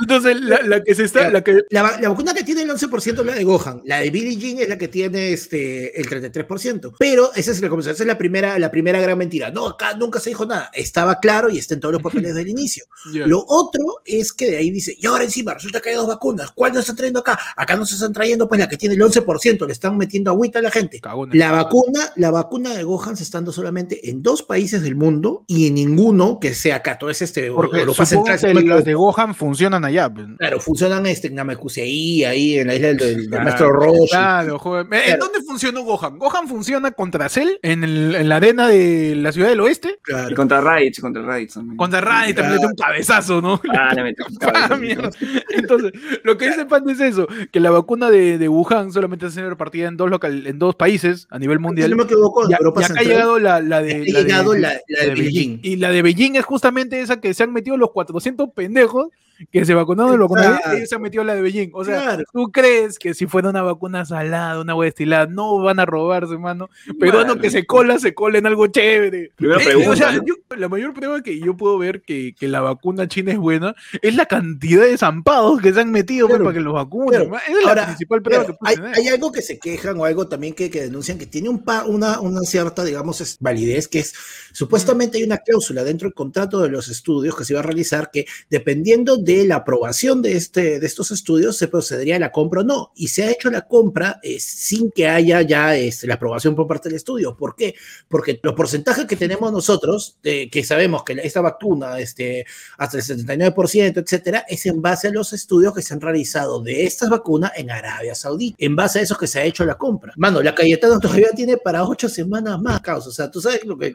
A: entonces la, la que se está, la que
B: La, va- la vacuna que tiene el 11% es la de Gohan. La de Billie Jean es la que tiene este, el 33%. Pero esa es, la, esa es la, primera, la primera gran mentira. No, acá nunca se dijo nada. Estaba claro y está en todos los papeles del inicio. Lo otro es que de ahí dice, y ahora encima resulta que hay dos vacunas. ¿Cuál nos están trayendo acá? Acá nos están trayendo pues la que tiene el 11%. Le están metiendo agüita a la gente. La vacuna, la vacuna de Gohan se está dando solamente en dos países del mundo y en ninguno que sea acá. Todo es este Europa Central. Equivoco.
A: de Gohan funcionan allá. pues.
B: Claro, funcionan este, en Namekusei, ahí en la isla del, del
A: Claro,
B: maestro Roshi.
A: Claro, joder. ¿En
B: Claro.
A: dónde funcionó Gohan? Gohan funciona contra Cell en, el- en la arena de la ciudad del oeste.
C: Y
B: Claro.
C: contra Raditz, contra Raditz también.
A: Contra Raditz también le dio un cabezazo, ¿no?
C: Ah, le metió un
A: Ah,
C: cabezazo.
A: Entonces, lo que dice Pando es eso, que la vacuna de, de Wuhan solamente se repartida en dos local, en dos países a nivel mundial.
B: no me equivoco, en
A: Y,
B: Europa
A: y acá ha llegado la, la de,
B: Ha
A: la
B: llegado
A: de-
B: la- la de Beijing.
A: Y la de Beijing es justamente esa que se han metido los 400 pendejos que se vacunaron ellos se han metido la de Beijing. O sea,
B: Claro.
A: ¿tú crees que si fuera una vacuna salada, una hueá destilada, no van a robarse, mano? Peruano que se cola, se cola en algo chévere.
C: Primera
A: Eh,
C: pregunta,
A: o sea,
C: ¿no?
A: yo- la mayor prueba que yo puedo ver que, que la vacuna china es buena es la cantidad de zampados que se han metido pues,
B: Claro,
A: para que los vacunen.
B: claro.
A: Esa es
B: Ahora,
A: la principal prueba que
B: hay,
A: tener.
B: hay algo que se quejan o algo también que, que denuncian que tiene un pa- una, una cierta, digamos, es- validez, que es supuestamente hay una cláusula dentro del contrato de los estudios que se iba a realizar que dependiendo de la aprobación de, este, de estos estudios se procedería a la compra o no. Y se ha hecho la compra eh, sin que haya ya este, la aprobación por parte del estudio. ¿Por qué? Porque los porcentajes que tenemos nosotros, de, que sabemos que esta vacuna, este, hasta el 79%, etcétera, es en base a los estudios que se han realizado de estas vacunas en Arabia Saudí, en base a esos que se ha hecho la compra. Mano, la Cayetano todavía tiene para ocho semanas más, causa. O sea, tú sabes lo que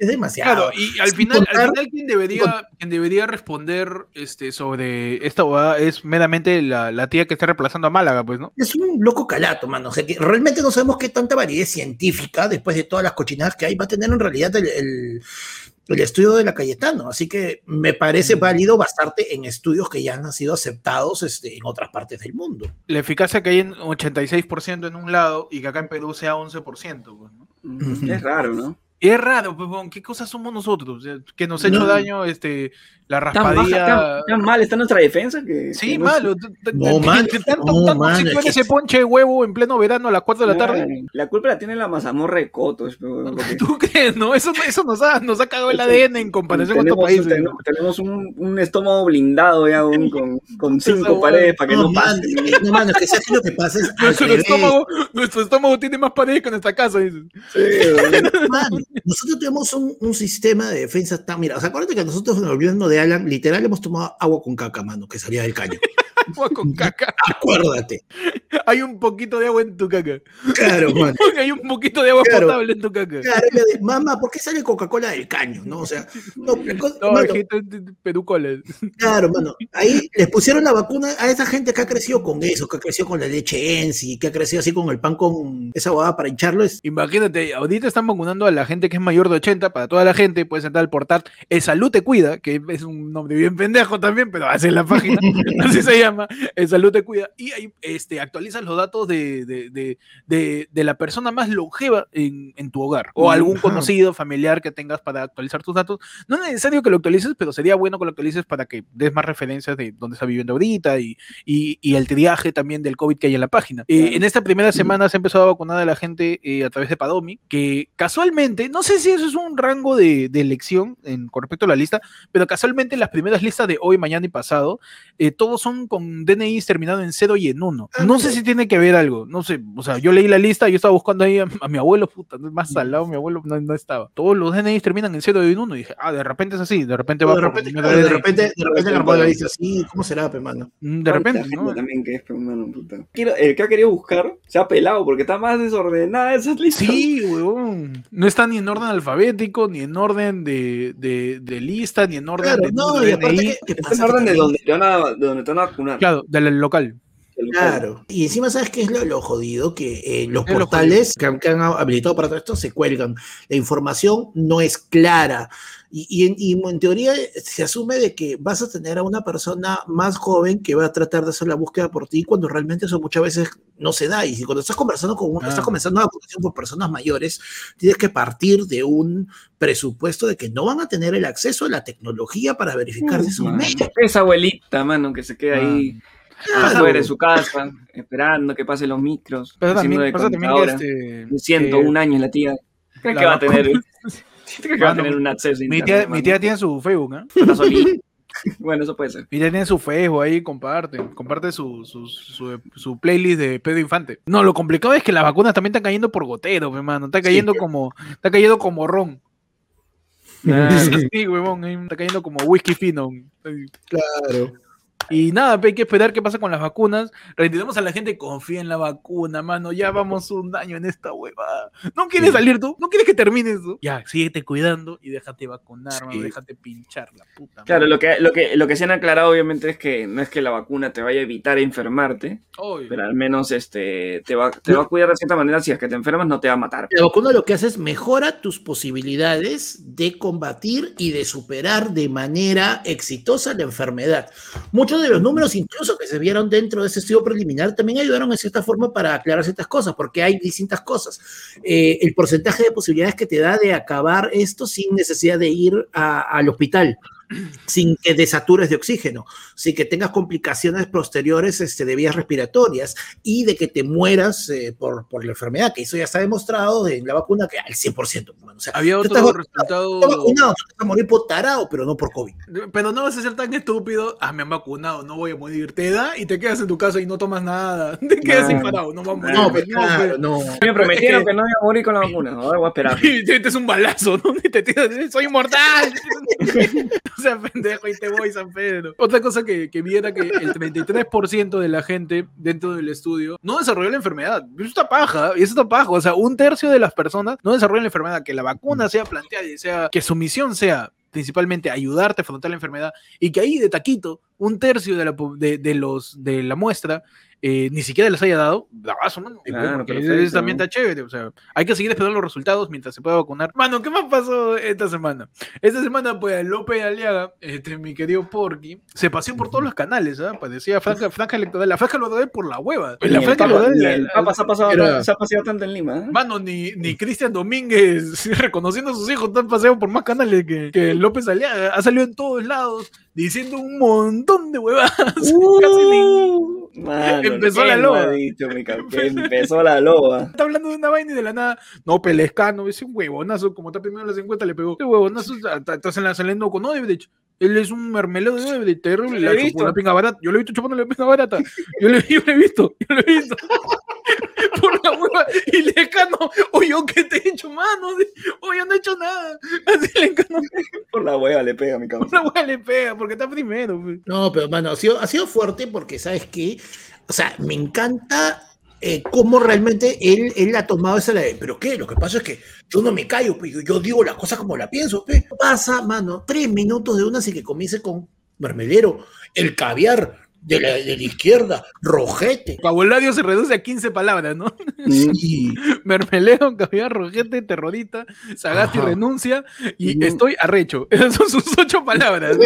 B: es demasiado.
A: Claro, y al final, al
B: contar-
A: final quien debería, quien debería responder este, sobre esta huevada es meramente la, la tía que está reemplazando a Málaga, pues, ¿no?
B: Es un loco calato, mano. O sea, que realmente no sabemos qué tanta validez científica, después de todas las cochinadas que hay, va a tener en realidad el, el- el estudio de la Cayetano. Así que me parece válido basarte en estudios que ya han sido aceptados este, en otras partes del mundo.
A: La eficacia que hay en 86% en un lado y que acá en Perú sea 11%, pues, ¿no?
C: Mm, Es raro, ¿no?
A: Es raro, pues, ¿qué cosas somos nosotros? Que nos ha hecho
B: No.
A: daño este, la
C: Tan, baja,
A: raspadilla.
C: tan, tan mal está nuestra defensa que.
A: Sí,
C: que no-
A: malo. t-
B: No,
A: t- Tanto,
B: no,
A: tanto si
B: es que-
A: ese ponche de huevo en pleno verano a las 4 de la tarde.
C: La culpa la tiene la mazamorra de Cotos. pero- porque
A: ¿Tú crees? No, eso, eso nos, ha, nos ha cagado el ADN en comparación con otros países.
C: tenemos, tenemos un, un estómago blindado ya aún con, con cinco paredes para que no, pase.
B: no, mano, es que que lo que pasa es.
A: Nuestro estómago, nuestro estómago tiene más paredes que nuestra casa. dices.
B: Nosotros tenemos un, un sistema de defensa tan. Mira, o sea, acuérdate que nosotros el gobierno de Alan, literal, hemos tomado agua con caca, mano, que salía del caño.
A: Agua con caca.
B: Acuérdate.
A: Hay un poquito de agua en tu caca.
B: Claro, mano.
A: Hay un poquito de agua
B: Claro.
A: potable en tu caca.
B: Claro, mamá, ¿por qué sale Coca-Cola del caño? ¿No? O sea, no,
A: No,
B: mano, claro, mano. Ahí les pusieron la vacuna a esa gente que ha crecido con eso, que ha crecido con la leche Ensi, que ha crecido así con el pan con esa huevada para hincharlo. Es,
A: Imagínate, ahorita están vacunando a la gente que es mayor de 80, para toda la gente, puedes entrar al portal El Salud Te Cuida, que es un nombre bien pendejo también, pero hace la página, así se llama. El Salud te cuida. Y ahí este, actualizas los datos de, de, de, de, la persona más longeva en, en tu hogar. O algún
B: Ajá.
A: conocido, familiar que tengas para actualizar tus datos. No es necesario que lo actualices, pero sería bueno que lo actualices para que des más referencias de dónde está viviendo ahorita y, y, y el triaje también del COVID que hay en la página. Eh, en esta primera semana se ha empezado a vacunar a la gente eh, a través de Padomi, que casualmente, no sé si eso es un rango de, de elección en, con respecto a la lista, pero casualmente las primeras listas de hoy, mañana y pasado, eh, todos son con DNIs terminado en 0 y en 1.
B: Ah,
A: No sé si tiene que ver algo, no sé, o sea, yo leí la lista, yo estaba buscando ahí a, a mi abuelo, puta, no es más salado, mi abuelo no, no estaba. Todos los DNIs terminan en 0 y en 1 y dije, ah, de repente es así, de repente va
B: de repente, claro, de repente, de repente Garbola la dice así, ¿cómo será, pe, mano?
A: Mm, De repente, ¿no?
C: También que es, mano, puta. Quiero- el que ha querido buscar se ha pelado porque está más desordenada esas listas.
A: Sí, weón. No está ni en orden alfabético, ni en orden de, de, de lista, ni en orden
B: Claro,
A: de
B: no, y
A: de
B: aparte
A: DNI.
B: que, que
C: Está
B: pasa
C: en orden de donde te van a, de donde te van a vacunar.
A: Claro, del local.
B: Claro. Y encima, ¿sabes qué es lo, lo jodido? Que eh, los
A: Es lo
B: portales que han, que han habilitado para todo esto se cuelgan. La información no es clara. Y, y en, y en teoría se asume de que vas a tener a una persona más joven que va a tratar de hacer la búsqueda por ti cuando realmente eso muchas veces no se da. Y si cuando estás conversando con un-
A: Ah.
B: estás comenzando una vacunación por personas mayores, tienes que partir de un presupuesto de que no van a tener el acceso a la tecnología para verificar si son.
C: Esa abuelita, mano, que se queda ahí. Afuera de su casa, esperando que pasen los micros. Haciendo
A: también,
C: de
A: pasa también que este.
C: Siento
A: que
C: un año en la tía. ¿Crees
A: la
C: que va a tener, ¿crees que va a tener un acceso
A: Mi tía, mi tía tiene su Facebook, ¿eh?
C: Bueno, eso puede ser.
A: Mi tía tiene su Facebook ahí, comparte. Comparte su, su, su, su playlist de Pedro Infante. No, lo complicado es que las vacunas también están cayendo por gotero, hermano. Está cayendo como. Está cayendo como ron. Sí, huevón, está cayendo como whisky fino.
B: Claro.
A: Y nada, hay que esperar qué pasa con las vacunas. Reiteramos a la gente, confía en la vacuna, mano. Ya vamos un año en esta huevada. ¿No quieres
B: Sí.
A: salir tú? ¿No quieres que termine eso? Ya, síguete cuidando y déjate vacunar, mano.
B: Sí.
A: Déjate pinchar la puta.
C: Claro,
A: madre.
C: lo que, lo, que, lo que se han aclarado obviamente es que no es que la vacuna te vaya a evitar enfermarte,
A: Obvio.
C: pero al menos este, te, va, te va a cuidar de cierta manera. Si es que te enfermas, no te va a matar.
B: La vacuna lo que hace es mejora tus posibilidades de combatir y de superar de manera exitosa la enfermedad. Muchos de los números, incluso que se vieron dentro de ese estudio preliminar, también ayudaron en cierta forma para aclarar ciertas cosas, porque hay distintas cosas. Eh, el porcentaje de posibilidades que te da de acabar esto sin necesidad de ir al hospital sin que desatures de oxígeno, sin que tengas complicaciones posteriores este, de vías respiratorias y de que te mueras eh, por, por la enfermedad, que eso ya está demostrado en la vacuna que al 100%. hermano. O sea,
A: Había otro
B: estás vacunado,
A: resultado.
B: estás vacunado, tú te vas a morir por tarado, pero no por COVID.
A: Pero no vas a ser tan estúpido. Ah, me han vacunado, no voy a morir. Te da y te quedas en tu casa y no tomas nada. Te quedas
C: No.
A: sin parado, no vamos a morir.
B: No, pero claro,
A: pues.
B: no.
C: Me prometieron
A: Es que-
C: que no iba a morir con la vacuna. Ahora voy a esperar.
A: Y te metes un balazo, ¿no? Y te tiras, soy inmortal. Sea, pendejo, y te voy, San Pedro. Otra cosa que, que vi que el 33% de la gente dentro del estudio no desarrolló la enfermedad. Eso está paja, eso está paja. O sea, un tercio de las personas no desarrollan la enfermedad. Que la vacuna sea planteada y sea, que su misión sea principalmente ayudarte a afrontar la enfermedad y que ahí de taquito un tercio de la, de, de los, de la muestra eh, ni siquiera les haya dado, bravazo, mano.
C: Claro,
A: Porque
C: perfecto,
A: eso también
C: ¿no?
A: está chévere. O sea, hay que seguir esperando los resultados mientras se pueda vacunar. Mano, ¿qué más pasó esta semana? Esta semana, pues, López Aliaga, este, mi querido Porky, se paseó por todos los canales, ¿ah? Parecía franja, franja electoral. La franja electoral por la hueva. La franja
C: el Papa se ha pasado,
B: Era-
C: se ha paseado tanto en Lima. ¿eh?
A: Mano, ni, ni Cristian Domínguez reconociendo a sus hijos están paseando por más canales que, que López Aliaga. Ha salido en todos lados diciendo un montón de huevadas. Casi ni-
C: Mano,
A: Empezó
C: ¿quién
A: la
C: lo
A: loba.
C: dicho, empezó la loba.
A: Está hablando de una vaina y de la nada. No, Pelescano, ese huevonazo, como está primero en las encuestas, le pegó. Ese huevonazo está, saliendo con Odebrecht. Él es un mermelado de Odebrecht, terrible.
C: Yo lo he
A: La la pinga barata. Yo lo he visto chupando la pinga barata. Yo lo he visto, yo lo he visto. Por la hueva. Y Lescano, oye, ¿qué te he hecho, mano? Oye, no he hecho nada. Así Lescano,
C: Por la hueva le pega, mi cabrón.
A: una hueva le pega porque está primero. pues.
B: No, pero mano, ha sido, ha sido fuerte porque, ¿sabes qué? O sea, me encanta eh, cómo realmente él, él ha tomado esa... la- Pero ¿qué? Lo que pasa es que yo no me callo, pues, yo, yo digo las cosas como la pienso. Pues. Pasa, mano, tres minutos de una así que comience con mermelero, el caviar. De la, de la izquierda, rojete.
A: Vocabulario se reduce a 15 palabras, ¿no?
B: Sí.
A: Mermeleo, caviar, rojete, terrorista, Sagasti renuncia y
C: Mm.
A: estoy arrecho. Esas son sus ocho palabras. ¿no?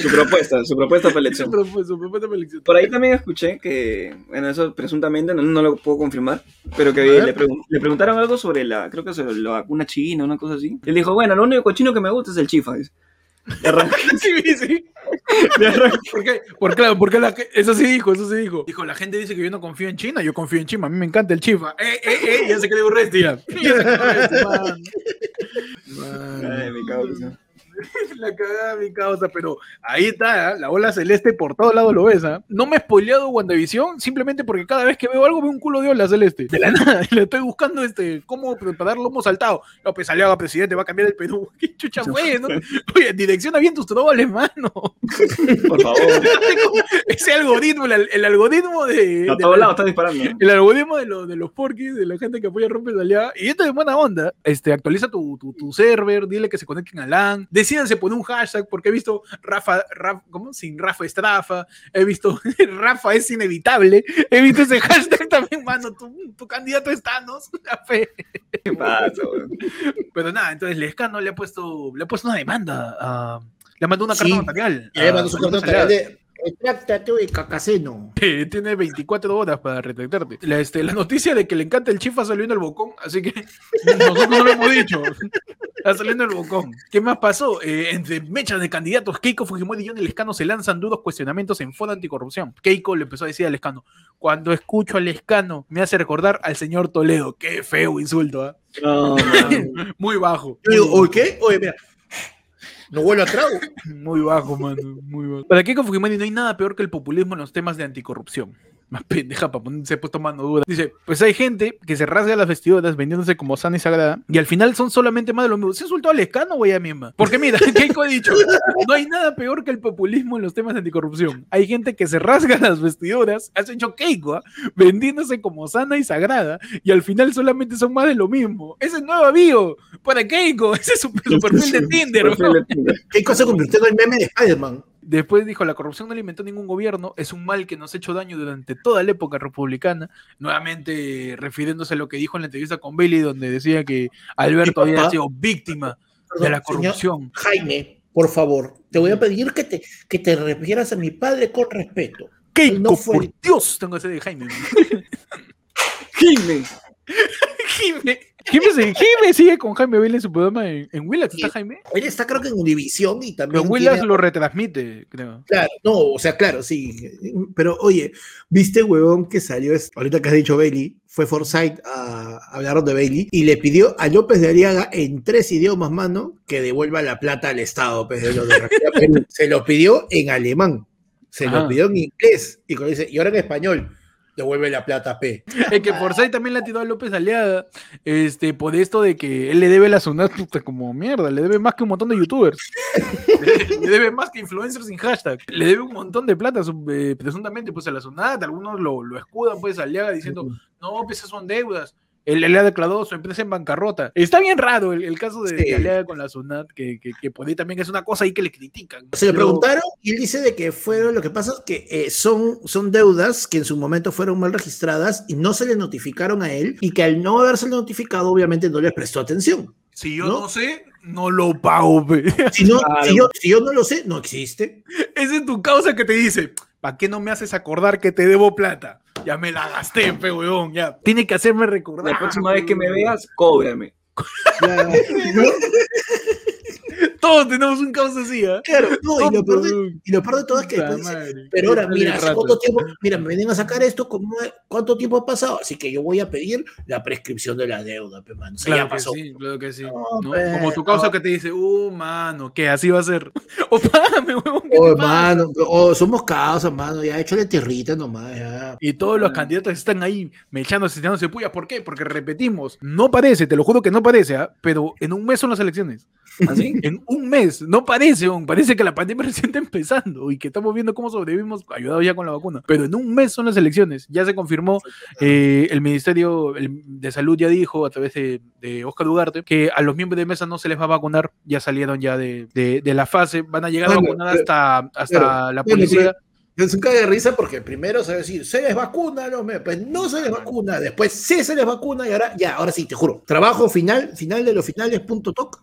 C: Su propuesta, su propuesta para
A: Su
C: elección.
A: su propuesta para elección.
C: Por ahí también escuché que, bueno, eso presuntamente, no, no lo puedo confirmar, pero que pregun- le preguntaron algo sobre la, creo que sobre la vacuna china, una cosa así. Él dijo, bueno, lo único cochino que me gusta es el chifa. Dice. De arranque-
A: Sí, sí.
C: de arranque.
A: ¿Por qué? Por, claro, porque la, eso sí dijo, eso sí dijo. Dijo, la gente dice que yo no confío en China, yo confío en China, a mí me encanta el chifa. Eh, eh, eh, ya se cree Urresti ya. Ya se cree Urresti, man. Man.
C: Ay, mi causa.
A: La cagada mi causa, pero ahí está, ¿eh? la ola celeste por todos lados lo ves, ¿ah? No me he spoileado WandaVision simplemente porque cada vez que veo algo veo un culo de ola celeste. De la nada, le estoy buscando este, cómo preparar lomo saltado. López Aliaga, presidente, va a cambiar el Perú. ¿Qué chucha fue, no? Oye, direcciona bien tus troles, mano.
C: Por favor.
A: Ese algoritmo, el, el algoritmo de.
C: A
A: de
C: todos
A: la-
C: lados está disparando.
A: el algoritmo de, los de los porquis, de la gente que apoya Rompes Aliaga, y esto es buena onda. Este, actualiza tu, tu, tu server, dile que se conecten a LAN, decídanse poner un hashtag, porque he visto Rafa, Rafa ¿cómo? Sin Rafa Estrafa, he visto Rafa es inevitable, he visto ese hashtag también, mano, tu, tu candidato es Thanos, la fe.
C: ¿Qué pasa, weón?
A: Pero nada, entonces Lescano le ha puesto, le ha puesto una demanda a. Le mandó una carta
B: Sí.
A: notarial. A
B: mandó su carta notarial de retráctate de cacaceno.
A: que tiene 24 horas para retractarte. La, este, la noticia de que le encanta el chifa salió en el bocón, así que nosotros no lo hemos dicho. Está saliendo en el bocón. ¿Qué más pasó? Eh, entre mechas de candidatos, Keiko Fujimori y Johnny Lescano se lanzan duros cuestionamientos en Foro Anticorrupción. Keiko le empezó a decir a Lescano, cuando escucho a Lescano me hace recordar al señor Toledo. Qué feo insulto, ¿ah?
C: No, man.
A: Muy bajo.
B: ¿oye qué? Oye, mira. No vuelvo a trago.
A: Muy bajo, mano. Muy bajo. Para Keiko Fujimori no hay nada peor que el populismo en los temas de anticorrupción. Más pendeja para ponerse pues tomando duda. Dice, pues hay gente que se rasga las vestiduras vendiéndose como sana y sagrada y al final son solamente más de lo mismo. ¿Se insultó a Lescano o ella misma? Porque mira, Keiko ha dicho, no hay nada peor que el populismo en los temas de anticorrupción. Hay gente que se rasga las vestiduras, has hecho Keiko, ¿ah? vendiéndose como sana y sagrada y al final solamente son más de lo mismo. Ese es nuevo avivo para Keiko. Ese es su, su perfil de Tinder.
C: Perfil
A: ¿no?
C: de Tinder.
B: ¿Qué cosa se convirtió en el meme de Spider-Man?
A: Después dijo, la corrupción no alimentó ningún gobierno, es un mal que nos ha hecho daño durante toda la época republicana. Nuevamente refiriéndose a lo que dijo en la entrevista con Bailey, donde decía que Alberto había sido víctima de la
B: señor
A: corrupción.
B: Jaime, por favor, te voy a pedir que te, que te refieras a mi padre con respeto.
A: Keiko,
B: no fue-
A: por Dios, tengo ese de Jaime.
C: Jaime.
A: Jaime, Jaime, sigue con Jaime Bailey en su programa en, en Willax, ¿está. Jaime?
B: Él está creo que en Univisión y también
A: Pero Willax
B: tiene-
A: lo retransmite, creo.
B: Claro, no, o sea, claro, sí. Pero oye, ¿viste, huevón, que salió, es- ahorita que has dicho Bailey, fue Forsyth a hablar de Bailey y le pidió a López de Aliaga en tres idiomas, mano, que devuelva la plata al Estado, pues, de lo de Rafael Perú. Se lo pidió en alemán, se
A: Ajá.
B: lo pidió en inglés y, cuando dice, y ahora en español, devuelve la plata, P.
A: Es que Forsyth también le ha tirado a López Aliaga este, por esto de que él le debe la SUNAT como mierda, le debe más que un montón de youtubers. le, le debe más que influencers sin hashtag. Le debe un montón de plata, eh, presuntamente, pues a la SUNAT. Algunos lo, lo escudan, pues, a Aliaga diciendo, no, pues esas son deudas. Él, él ha declarado su empresa en bancarrota. Está bien raro el, el caso de,
B: Sí.
A: de Aliaga con la SUNAT, que, que, que por ahí también es una cosa ahí que le critican.
B: Se le preguntaron y él dice de que fueron, lo que pasa es que eh, son, son deudas que en su momento fueron mal registradas y no se le notificaron a él y que al no haberse notificado obviamente no les prestó atención.
A: Si yo
B: ¿no?
A: no, sé, no lo pago.
B: Si, no,
C: Claro.
B: si, yo, si yo no lo sé, no existe.
A: Esa es tu causa que te dice, ¿para qué no me haces acordar que te debo plata? Ya me la gasté, pe, weón, ya. Tiene que hacerme recordar.
C: La próxima vez que me veas, cóbrame.
B: Claro,
A: Todos tenemos un causa así, ¿ah?
B: Claro, no, y, lo peor de, y lo peor de todo es que después dice, pero ahora, mira, ¿hace
A: rato.
B: ¿cuánto tiempo? Mira, me vienen a sacar esto, ¿cómo- ¿cuánto tiempo ha pasado? Así que yo voy a pedir la prescripción de la deuda, pe, mano. O sea,
A: Claro
B: ya
A: que
B: pasó.
A: sí, claro que sí.
B: No,
A: ¿no?
B: pe,
A: Como tu causa
B: no.
A: que te dice, uh, mano, ¿qué? Así va a ser. O págame, huevón. ¿qué
B: Oh,
A: pasa?
B: hermano, oh, somos causas, mano, ya échale tierrita nomás, ya.
A: Y todos los candidatos están ahí mechándose, echándose puya. ¿Por qué? Porque repetimos, no parece, te lo juro que no parece, ¿ah? pero en un mes son las elecciones.
C: ¿Así?
A: En un mes, no parece, aún, parece que la pandemia recién está empezando y que estamos viendo cómo sobrevivimos ayudados ya con la vacuna. Pero en un mes son las elecciones, ya se confirmó, eh, el Ministerio de Salud ya dijo a través de, de Oscar Ugarte que a los miembros de mesa no se les va a vacunar, ya salieron ya de, de- de la fase, van a llegar a vacunar
B: pero-
A: hasta, hasta la policía.
B: Es un cague de risa porque primero se va a decir, se les vacuna, no, pues no se les vacuna, después sí se les vacuna y ahora, ya, ahora sí, te juro, trabajo final, final de los finales, punto toc,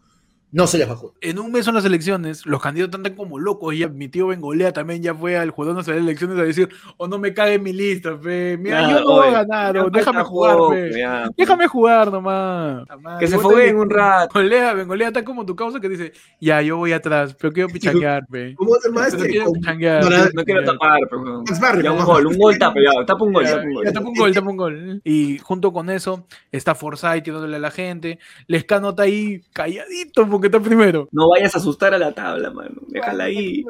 B: no se les vacuna.
A: En un mes son las elecciones, los candidatos andan como locos. Y mi tío Bengolea también ya fue al jugador de las elecciones a decir: O no me cague en mi lista, fe. Mira, yo no voy a ganar, déjame jugar,
C: poco,
A: fe.
C: ya.
A: Déjame jugar nomás.
C: Que se fogueen un rato.
A: Bengolea, Bengolea está como tu causa que dice: Ya, yo voy atrás, pero quiero pichanguear, fe.
B: ¿Cómo es más que
A: quiero pichanguear.
B: Para-
C: No quiero tapar, pero Ya un gol, un gol tapa, ya, tapa un gol,
A: Ya,
C: tapa un gol.
A: ya, tapa un gol, tapa un gol. Y junto con eso está Forsyth dándole a la gente. Lescano está ahí calladito porque está primero.
C: No vayas a asustar a la tabla, mano. Déjala ahí.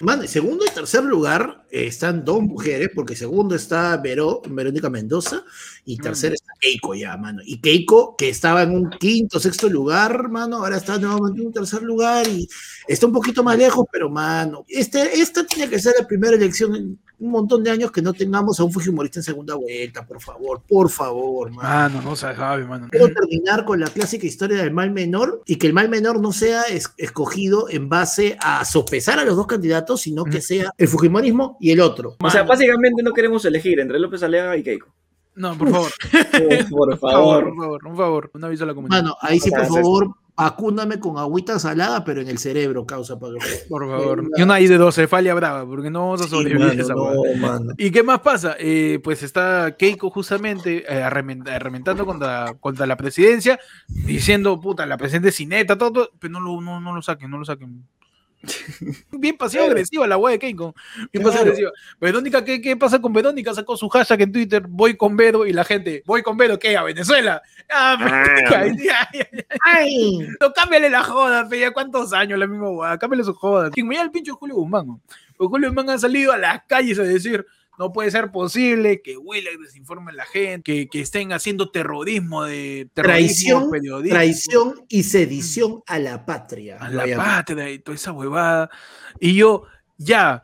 B: Mano, en segundo y tercer lugar eh, están dos mujeres, porque segundo está Vero, Verónica Mendoza, y tercero está Keiko ya, mano. Y Keiko, que estaba en un quinto, sexto lugar, mano, ahora está nuevamente en un tercer lugar y está un poquito más lejos, pero, mano, este, esta tiene que ser la primera elección en un montón de años que no tengamos a un Fujimorista en segunda vuelta, por favor, por favor, mano.
A: Mano, no se sabe, mano.
B: Quiero terminar con la clásica historia del mal menor y que el mal menor no sea es- escogido en base a sopesar a los dos candidatos, sino que
A: Ujú.
B: sea el Fujimorismo y el otro.
C: O sea, básicamente no queremos elegir entre López Aliaga y Keiko.
A: No, por favor.
C: Por
A: Por favor, por favor, un favor. Un aviso a la comunidad.
B: Mano, ahí sí, por favor, vacúname con agüita salada, pero en el cerebro, causa para
A: Por favor. Y una I de 12, falia brava, porque no vamos a
B: Sí,
A: sobrevivir a
B: mano,
A: esa
B: no, mano.
A: ¿Y qué más pasa? Eh, pues está Keiko justamente eh, arremen- arrementando contra, contra la presidencia, diciendo, puta, la presidenta es ineta, todo, todo, pero no lo, no, no lo saquen, no lo saquen. Bien pasivo-agresiva la weá de Keiko. Bien
B: Claro.
A: pasivo-agresiva. Verónica, ¿qué, ¿qué pasa con Verónica? Sacó su hashtag en Twitter, voy con Vero, y la gente, voy con Vero, ¿qué? ¿A Venezuela? Ah,
C: Ah.
A: ya, ya.
B: ¡Ay!
A: No, cámbiale la joda, fe, ya cuántos años la misma hueá, cámbiale su joda. Quien me el pincho Julio Guzmán. Julio Guzmán ha salido a las calles a decir, no puede ser posible que Willa desinforme a la gente, que, que estén haciendo terrorismo de terrorismo
B: Traición, Traición y sedición a la patria.
A: a la patria y toda esa huevada. Y yo, ya,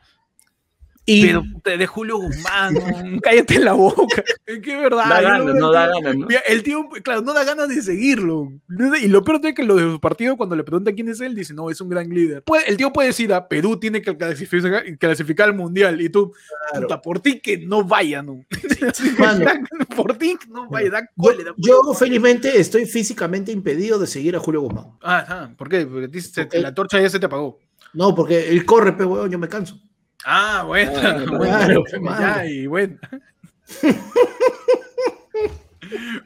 B: Y
A: pero puta, de Julio Guzmán, cállate la boca. Es que es verdad.
C: Da ganas, no da ganas, ¿no?
A: El tío, claro, no da ganas de seguirlo. Y lo peor es que lo de su partido, cuando le preguntan quién es él, dice, no, es un gran líder. Puede- el tío puede decir, a Perú tiene que clasificar, clasificar al mundial. Y tú,
B: Claro.
A: puta, por ti que no vaya, ¿no? Por ti que no vaya, da
B: yo,
A: cólera.
B: yo, felizmente estoy físicamente impedido de seguir a Julio Guzmán.
A: Ah, ah, ¿por qué? Porque la torcha ya se te apagó.
B: No, porque él corre, pero yo me canso.
A: Ah, bueno.
C: Ah,
A: bueno,
B: claro,
A: ya, y bueno.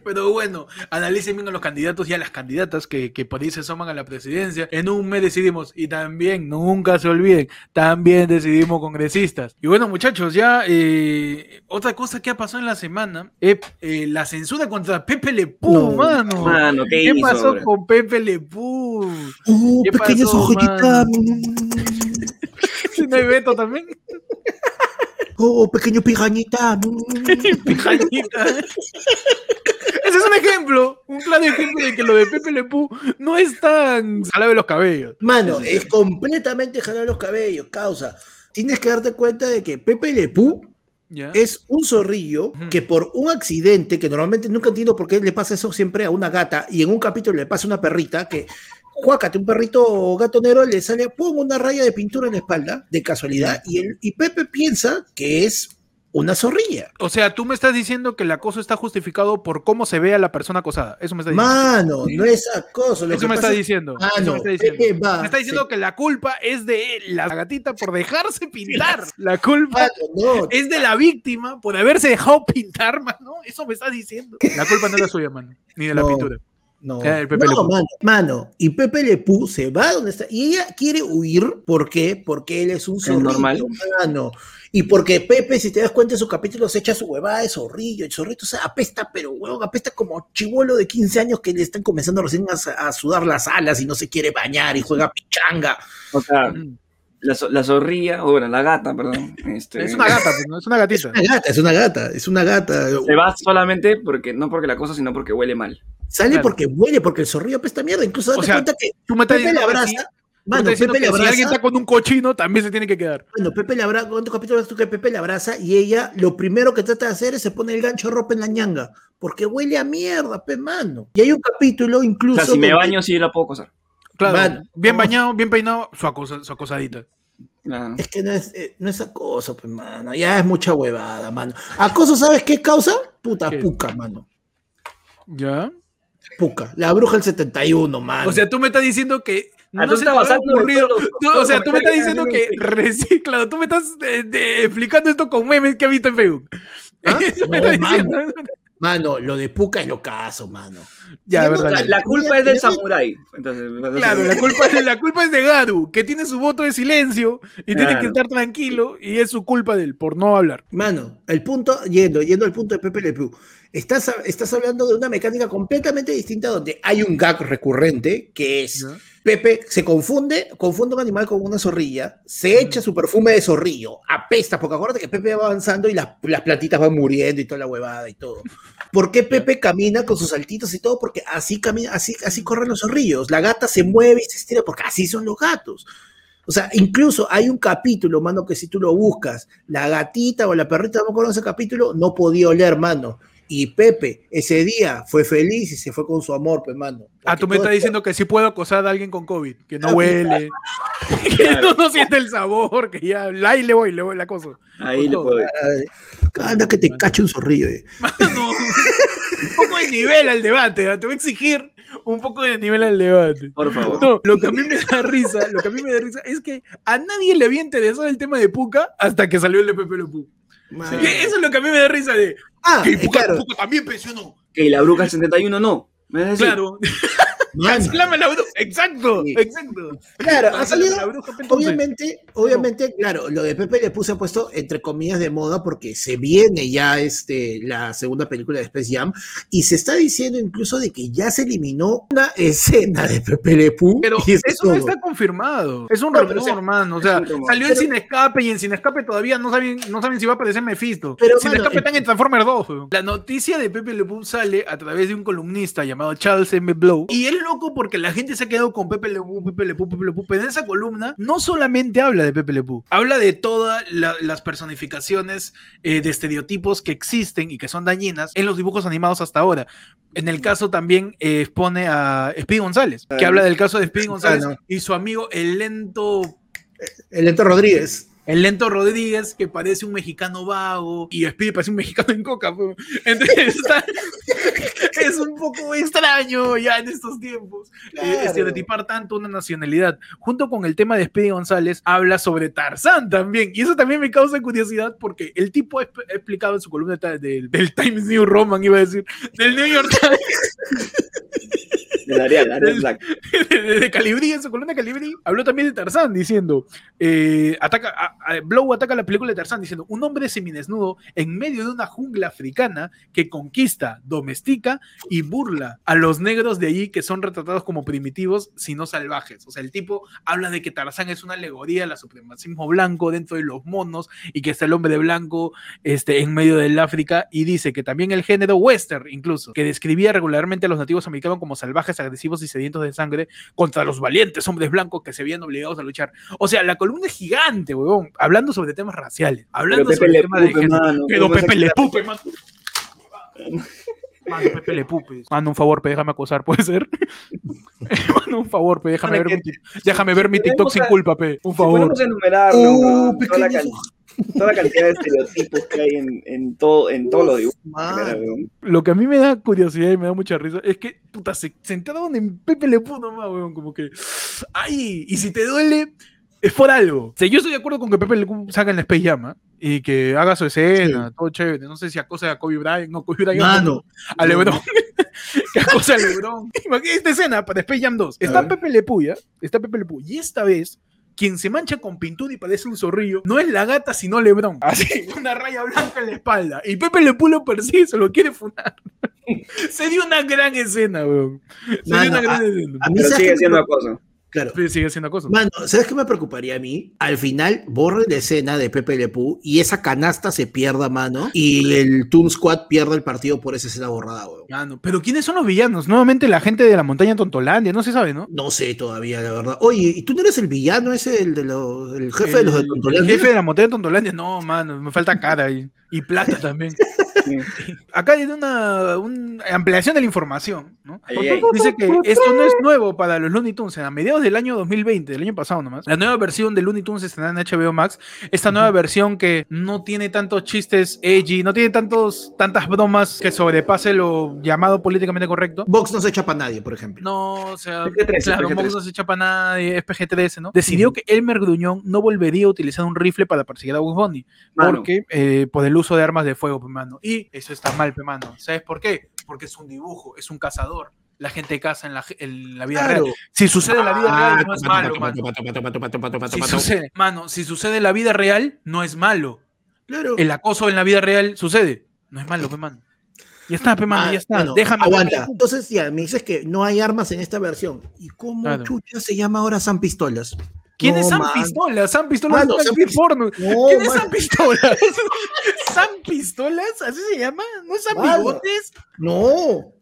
A: Pero bueno, analicen bien a los candidatos y a las candidatas que, que por ahí se asoman a la presidencia. En un mes decidimos, y también, nunca se olviden, también decidimos congresistas. Y bueno, muchachos, ya eh, otra cosa que ha pasado en la semana es eh, la censura contra Pepe Lepú,
B: No,
A: mano.
C: Mano, ¿qué,
A: ¿Qué
C: hizo,
A: pasó
C: bro?
A: con Pepe Lepú?
B: Oh,
A: ¿Qué
B: pequeña
A: pasó. ¿No hay Beto también?
B: Oh, pequeño pijañita.
A: Pijañita. Ese es un ejemplo, un claro ejemplo de que lo de Pepe Lepú no es tan salado de los cabellos.
B: Mano, es completamente jalar los cabellos, causa. Tienes que darte cuenta de que Pepe Le Pew
A: ¿Ya?
B: es un zorrillo que por un accidente, que normalmente nunca entiendo por qué le pasa eso siempre a una gata, y en un capítulo le pasa a una perrita, que Juácate, un perrito gato negro le sale, pum, una raya de pintura en la espalda, de casualidad, y, el, y Pepe piensa que es una zorrilla.
A: O sea, tú me estás diciendo que el acoso está justificado por cómo se ve a la persona acosada. Eso me está diciendo.
B: Mano, no es acoso. Lo
A: Eso me está
B: es-
A: diciendo.
B: Ah,
A: Eso me está diciendo.
B: Pepe va,
A: Me está diciendo que la culpa es de la gatita por dejarse pintar. La culpa
B: Mano, no,
A: es de la víctima por haberse dejado pintar, mano. Eso me estás diciendo. La culpa no es la suya, mano. Ni de la pintura.
B: No,
A: el Pepe
B: no, mano, mano, y Pepe Le Pew se va donde está, y ella quiere huir, ¿por qué? Porque él es un zorrillo,
C: normal.
B: mano, y porque Pepe, si te das cuenta en sus capítulos, se echa su huevada de zorrillo, el zorrito, o sea, apesta, pero huevón, apesta como chivolo de 15 años que le están comenzando recién a, a sudar las alas y no se quiere bañar y juega pichanga.
C: O sea,
A: Mm.
C: La, la zorrilla, o bueno, la gata, perdón. Este,
A: Es una gata, pues, ¿no? Es una gatita.
B: Una gata, es una gata, es una gata.
C: Se va solamente porque, no porque la cosa, sino porque huele mal.
B: Sale
A: Claro.
B: porque huele, porque el zorrillo apesta mierda, incluso date
A: O sea,
B: cuenta que
A: Tú me
B: Pepe le abraza, mano, Pepe le
A: que si
B: abraza.
A: alguien está con un cochino, también se tiene que quedar.
B: Bueno, Pepe le abraza, ¿cuántos capítulos tú que Pepe le abraza? Y ella lo primero que trata de hacer es se pone el gancho de ropa en la ñanga, porque huele a mierda, pe mano. Y hay un capítulo
C: O
B: incluso.
C: sea, si me baño, sí la puedo coser.
A: Claro, bien bañado, bien peinado, su, acosa- su acosadita.
C: Claro.
B: Es que no es, eh, no es acoso, pues, mano. Ya es mucha huevada, mano. Acoso, ¿sabes qué causa? Puta
A: ¿Qué?
B: puca, mano.
A: ¿Ya?
B: Puca. La bruja del 71, mano.
A: O sea, tú me estás diciendo que
C: Ah,
A: no se te había ocurrido.
C: los-
A: o sea, tú me estás diciendo
C: que
A: claro, tú me estás eh, de- explicando esto con memes que has visto en Facebook.
B: ¿Ah?
A: Eso me
B: No,
A: estás
B: mano.
A: diciendo.
B: Mano, lo de puca es lo caso, mano.
A: Ya,
B: Tenemos
A: verdad.
B: la-
C: La culpa es del samurái. Entonces,
A: Claro, la culpa, es, la culpa es de Garu, que tiene su voto de silencio y tiene que estar tranquilo y es su culpa de él por no hablar.
B: Mano, el punto, yendo, yendo al punto de Pepe Le Pew, estás, estás hablando de una mecánica completamente distinta donde hay un gag recurrente que es. Pepe se confunde, confunde un animal con una zorrilla, se echa su perfume de zorrillo, apesta, porque acuérdate que Pepe va avanzando y las, las plantitas van muriendo y toda la huevada y todo. ¿Por qué Pepe camina con sus saltitos y todo? Porque así camina, así, así corren los zorrillos. La gata se mueve y se estira porque así son los gatos. O sea, incluso hay un capítulo, mano, que si tú lo buscas, la gatita o la perrita, no me acuerdo ese capítulo, no podía oler, mano. Y Pepe, ese día, fue feliz y se fue con su amor, pues, mano.
A: Ah, tú me estás diciendo que sí puedo acosar a alguien con COVID, que no huele, que no, no siente el sabor, que ya, ahí le voy, le voy la cosa.
C: Ahí le.
B: Ay, Anda que te cache un zorrillo. eh.
A: Mano, un poco de nivel al debate, ¿ah? te voy a exigir un poco de nivel al debate.
C: Por favor.
A: No, lo que a mí me da risa, lo que a mí me da risa es que a nadie le había interesado el tema de Puka hasta que salió el de Pepe Pew.
B: Man.
A: Eso es lo que a mí me da risa de
B: Ah,
A: que
B: eh,
A: Puka,
B: claro,
A: Puka también pensionó.
C: Que la bruja del 71 no.
A: Claro, la bruja. Exacto,
B: Sí.
A: exacto.
B: claro, ha salido,
A: la bruja,
B: obviamente, obviamente, claro, lo de Pepe le puse puesto entre comillas de moda porque se viene ya este, la segunda película de Space Jam y se está diciendo incluso de que ya se eliminó una escena de Pepe Le Pew.
A: Pero
B: y eso es
A: eso no está confirmado. Es un rumor,
B: o sea,
A: hermano. O sea,
C: rumor.
A: salió en Sin Escape y en Sin Escape todavía no saben, no saben si va a aparecer Mephisto.
B: Pero,
A: Sin
B: mano,
A: Escape
B: el-
A: están en Transformer 2. weón. La noticia de Pepe Le Pew sale a través de un columnista llamado Charles M. Blow. Y es loco porque la gente se ha quedado con Pepe Le Pew, Pepe Le Pew, Pepe Le Pew. Pero en esa columna no solamente habla de Pepe Le Pew, habla de todas la- las personificaciones eh, de estereotipos que existen y que son dañinas en los dibujos animados hasta ahora. En el caso también eh, expone a Speedy González, que habla del caso de Speedy González
B: no.
A: y su amigo el lento
B: El Lento Rodríguez.
A: el lento Rodríguez, que parece un mexicano vago, y Speedy parece un mexicano en coca. pues. Entonces está- es un poco extraño ya en estos tiempos eh,
B: Claro.
A: estereotipar tanto una nacionalidad. Junto con el tema de Speedy González, habla sobre Tarzán también. Y eso también me causa curiosidad porque el tipo ha exp- ha explicado en su columna de- del, del Times New Roman, iba a decir, del New York Times,
C: De Arial, Arial Black.
A: de, de Calibrí, en su columna Calibrí, habló también de Tarzán, diciendo, eh, ataca, a- a- Blow ataca la película de Tarzán diciendo, un hombre semidesnudo en medio de una jungla africana que conquista, domestica y burla a los negros de allí que son retratados como primitivos, sino salvajes. O sea, el tipo habla de que Tarzán es una alegoría al supremacismo blanco dentro de los monos y que está el hombre blanco este, en medio del África y dice que también el género western incluso, que describía regularmente a los nativos americanos como salvajes, agresivos y sedientos de sangre contra los valientes hombres blancos que se veían obligados a luchar. O sea, la columna es gigante, huevón, hablando sobre temas raciales, hablando sobre temas de
C: Pew,
A: género.
C: mano,
A: Pero
C: ¿cómo
A: Pepe Le? Pupe, mano. Mano, Pepe Le Pupe. Mano, un favor, pe, déjame acosar, ¿puede ser? Mano, un favor, pe, déjame, ver, mi, déjame ver mi
C: si
A: TikTok sin culpa, pe. Un
C: Si
A: favor.
C: a enumerarlo,
B: Uh,
C: toda, la toda la cantidad de estereotipos que hay en, en todo, en todos los dibujos.
A: Lo que a mí me da curiosidad y me da mucha risa es que, puta, se sentaron en Pepe Le Pew nomás, weón, como que, ay, y si te duele, es por algo. O sea, yo estoy de acuerdo con que Pepe Le Pew salga en la Space Jam, ¿ah? y que haga su escena, todo chévere. No sé si acosa a Kobe Bryant, no, Kobe Bryant,
B: Mano,
A: a LeBron. que acosa a LeBron. Imagínate esta escena para Space Jam 2. Está. Pepe Le Pew, ¿ya? Está Pepe Le Pew. Y esta vez, quien se mancha con pintura y parece un zorrillo, no es la gata, sino LeBron. Así, una raya blanca en la espalda. Y Pepe Le Pew lo persigue, se lo quiere funar. Se dio una gran escena, weón. Se
B: Mano,
A: dio una gran escena.
B: a mí
C: Pero
B: ¿sabes
C: sigue siendo acoso.
B: Claro.
A: Sigue haciendo cosas.
B: Mano, ¿sabes qué me preocuparía a mí? Al final borren la escena de Pepe Le Pew y esa canasta se pierda, mano, y el Toon Squad pierda el partido por esa escena borrada, weón.
A: Mano, Pero ¿quiénes son los villanos? Nuevamente la gente de la montaña Tontolandia, no se sabe, ¿no?
B: No sé todavía, la verdad. Oye, ¿y tú no eres el villano ese, el, de los, el jefe de los de Tontolandia?
A: El jefe de la montaña Tontolandia, no, mano, me falta cara ahí. Y plata también.
C: Sí.
A: Acá hay una, una ampliación de la información, ¿no?
C: Ay, ay.
A: Dice que esto no es nuevo para los Looney Tunes. A mediados del año 2020, del año pasado nomás, la nueva versión de Looney Tunes está en HBO Max. Esta nueva versión que no tiene tantos chistes edgy, no tiene tantos, tantas bromas que sobrepase lo llamado políticamente correcto.
B: Vox no se echa para nadie, por ejemplo.
A: No, o sea,
C: PG-13,
A: claro,
C: PG-13.
A: Mox no se echa para nadie, es PG-13, ¿no? Decidió que Elmer Gruñón no volvería a utilizar un rifle para perseguir a Bugs Bunny,
C: Mano.
A: porque eh, por el uso de armas de fuego, pe, mano. Y eso está mal, pe, mano. ¿Sabes por qué? Porque es un dibujo, es un cazador. La gente caza en la, en la vida
B: Claro.
A: real. Si sucede en la vida
B: Ah,
A: real, no es malo, mano. Si sucede, mano, si sucede en la vida real, no es malo.
B: Claro.
A: El acoso en la vida real sucede. No es malo, pe, mano. Ya está, pe, mano,
B: Ah,
A: ya está.
B: bueno,
A: Déjame
B: Aguanta. Entonces, ya, me dices que no hay armas en esta versión. ¿Y cómo
A: Claro.
B: chucha se llama ahora San Pistolas?
A: ¿Quién
B: No,
A: es Sam
B: man.
A: Pistola? Sam Pistola
B: Mano,
A: es una
B: Sam
A: actriz
B: Pis-
A: porno.
B: No,
A: ¿Quién es
B: mano.
A: Sam Pistolas? ¿Sam Pistolas? ¿Así se llama? ¿No es Sam
B: Mano.
A: Bigotes?
B: No.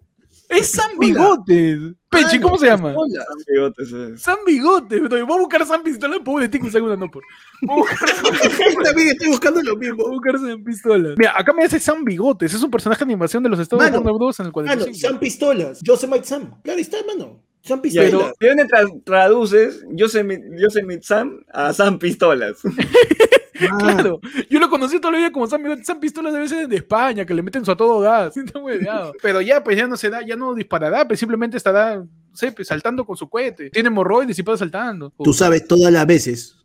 A: Es Sam
B: Pistola.
A: Bigotes. Pechi,
B: Mano,
A: ¿cómo se llama?
B: Pistolas.
C: Bigotes, eh.
A: Sam Bigotes. Voy a buscar Sam Pistola. Pobre tico, un segundo, no por. Voy a buscar,
B: También estoy buscando lo
A: voy a
B: mismo.
A: buscar Sam Pistola. Mira, acá me hace Sam Bigotes. Es un personaje de animación de los Estados
B: Mano.
A: Bros. en el
B: Mano,
A: 45.
B: San Pistolas. Yosemite Sam. Claro, ahí está, mano. San
C: Ya,
B: Pistolas.
C: pero, ¿de dónde tra- traduces Yosemite, Yosemite Sam a Sam Pistolas?
B: Ah,
A: Claro, yo lo conocí toda la vida como Sam Bigotes. Sam Pistolas debe ser de España, que le meten su a todo gas. Pero ya, pues ya no se da, ya no disparará, pues simplemente estará, no sé, pues, saltando con su cohete. Tiene hemorroides y puede saltando.
B: Tú sabes todas las veces.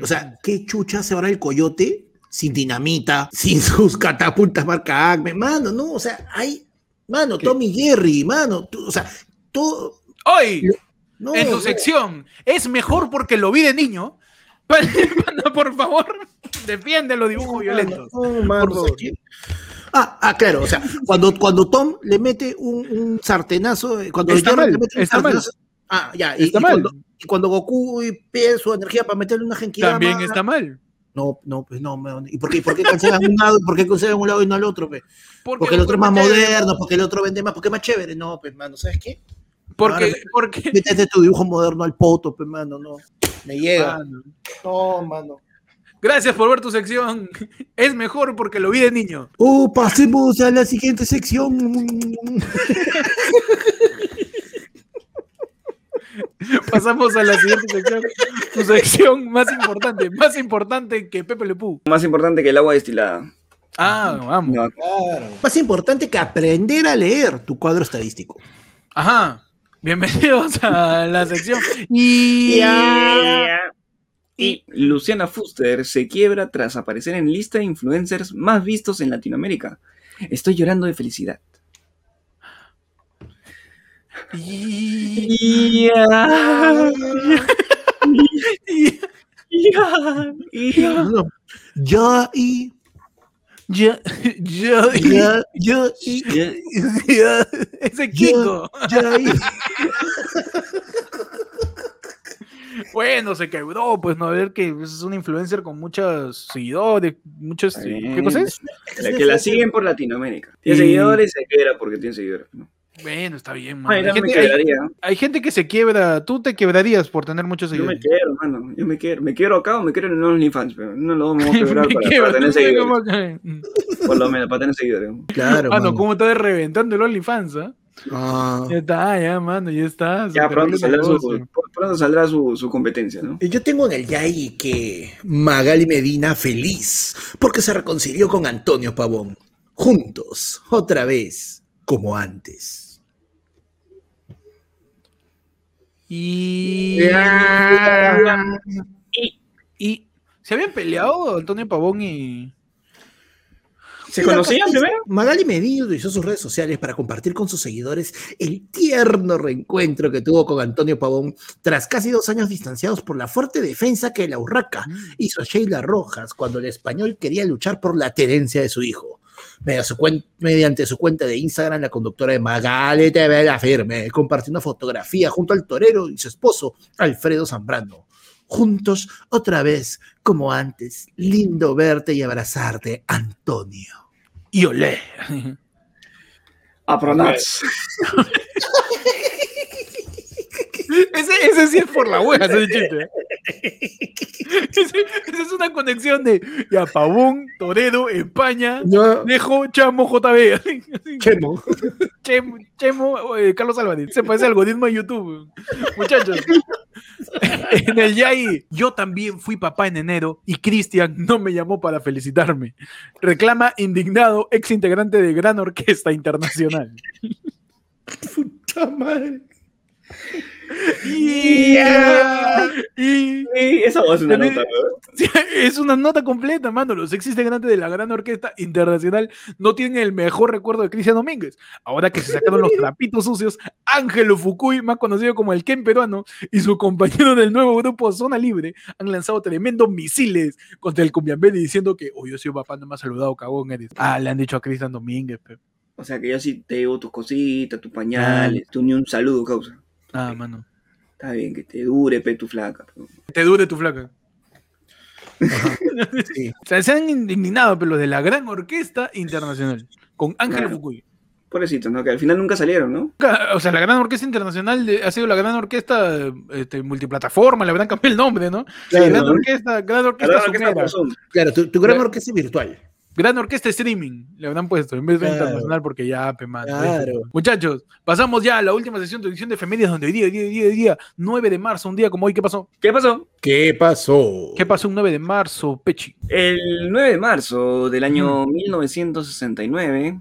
B: O sea,
A: Mm.
B: ¿qué chucha se habrá el coyote sin dinamita, sin sus catapultas marca Acme? Mano, no, o sea, hay. Mano,
A: ¿Qué?
B: Tommy Jerry, mano, tú- o sea, todo.
A: Hoy,
B: No,
A: en tu
B: no.
A: sección, es mejor porque lo vi de niño. Por favor, defiende los dibujos violentos.
B: Ah, ah, claro, o sea, cuando, cuando Tom le mete un, un sartenazo, eh, cuando
A: Está mal,
B: le mete un
A: está mal.
B: sartenazo- Ah, ya, y,
A: Está
B: y
A: mal.
B: cuando, y cuando Goku pierde su energía para meterle una genkidama.
A: También está mal.
B: No, no, pues no. ¿y por qué, por qué cancelan un lado, por qué cancelan un lado y no al otro? Pues? Porque el otro es más moderno, porque el otro vende más, porque es más chévere. No, pues, mano, ¿sabes qué?
A: Porque,
B: Ahora-
A: porque,
B: Métete tu dibujo moderno al poto, pues, mano, no. Me llega.
A: Mano,
B: No, mano.
A: Gracias por ver tu sección. Es mejor porque lo vi de niño.
B: Oh, pasemos a la siguiente sección.
A: Pasamos a la siguiente sección. Tu sección más importante, más importante que Pepe Le Pew.
C: Más importante que el agua destilada.
A: Ah, vamos.
C: No,
B: Más importante que aprender a leer tu cuadro estadístico.
A: Ajá. Bienvenidos a la sección. Y.
C: Y Luciana Fuster se quiebra tras aparecer en lista de influencers más vistos en Latinoamérica. Estoy llorando de felicidad.
A: Y.
C: Y-
B: No. Ya y.
A: Ya, ya,
B: Ya, ya y.
A: ya, ese Kiko. Bueno, se quebró, pues no, a ver que es una influencer con muchos seguidores, muchos. ¿Qué cosa es?
C: Que la siguen por Latinoamérica. Tiene
A: Y-
C: seguidores, se quiebra porque tiene seguidores. ¿no?
A: Bueno, está bien,
C: Ay.
A: Hay gente, hay-
C: quebraría.
A: hay gente que se quiebra. Tú te quebrarías por tener muchos
C: Yo me
A: seguidores.
C: quiero, mano. Yo me quiero. Me quiero acá o me quiero en OnlyFans, pero no lo vamos a quebrar
A: Me
C: para,
A: quiebro,
C: para tener seguidores. Por lo menos, para tener seguidores.
B: Claro.
A: Ah, no,
B: mano.
A: ¿cómo está reventando el OnlyFans? ah?
B: Ah.
A: Ya está, ya, mano, ya está.
C: Ya pronto saldrá, su, pronto saldrá su, su competencia, ¿no?
B: Yo tengo en el Yai que Magali Medina feliz porque se reconcilió con Antonio Pavón. Juntos, otra vez, como antes.
A: Y...
C: Y
A: y... ¿Se habían peleado Antonio Pavón y...
C: ¿Se conocían primero?
B: Magali Medina utilizó sus redes sociales para compartir con sus seguidores el tierno reencuentro que tuvo con Antonio Pavón tras casi dos años distanciados por la fuerte defensa que la Urraca hizo Sheila Rojas cuando el español quería luchar por la tenencia de su hijo. Mediante su, cuen- mediante su cuenta de Instagram, la conductora de Magali TV La Firme compartió una fotografía junto al torero y su esposo, Alfredo Zambrano. Juntos, otra vez, como antes. Lindo verte y abrazarte, Antonio.
A: Y olé.
C: Apronats.
A: Ese, ese sí es por la hueá, ese chiste. Esa es una conexión de ya, Pavón, Toredo, España,
B: Yo,
A: Dejo, Chamo, JB.
B: Chemo,
A: Chemo, eh, Carlos Álvarez. Se parece al algoritmo de YouTube. Muchachos. En el Yai, yo también fui papá en enero y Cristian no me llamó para felicitarme. Reclama indignado ex integrante de Gran Orquesta Internacional.
B: Puta madre.
A: Y, y-
C: Sí, esa voz es una nota,
A: es una nota completa, mano. Los ex integrantes de la Gran Orquesta Internacional no tienen el mejor recuerdo de Cristian Domínguez. Ahora que se sacaron los trapitos sucios, Ángelo Fukui, más conocido como el Ken peruano, y su compañero del nuevo grupo Zona Libre han lanzado tremendos misiles contra el Cumbiambelli diciendo que, oh, yo soy papá, no me has saludado, cagón eres. Ah, le han dicho a Cristian Domínguez, pe.
C: O sea que yo sí te llevo tus cositas, tus pañales, tú ni un saludo, causa.
A: Ah, mano.
C: Está bien, que te dure, pe, tu flaca.
A: Te dure tu flaca.
B: Sí.
A: O sea, se han indignado, pero los de la Gran Orquesta Internacional, con Ángelo
C: Claro.
A: Fukui.
C: Pobrecitos, ¿no? Que al final nunca salieron, ¿no?
A: O sea, la Gran Orquesta Internacional de- ha sido la Gran Orquesta este, multiplataforma, le habrán cambiado el nombre, ¿no?
B: Claro,
A: gran
B: ¿no?
A: Orquesta, Gran Orquesta
C: Zoom.
B: Claro, tu, tu gran orquesta virtual.
A: Gran Orquesta Streaming, le habrán puesto, en vez de
B: Claro.
A: internacional, porque ya, pe, mano,
B: Claro.
A: Muchachos, pasamos ya a la última sesión de edición de Efemérides, donde hoy día, hoy día, hoy día, hoy día, 9 de marzo, un día como hoy, ¿qué pasó?
C: ¿Qué pasó?
B: ¿Qué pasó?
A: ¿Qué pasó un 9 de marzo, Pechi?
C: El 9 de marzo del año 1969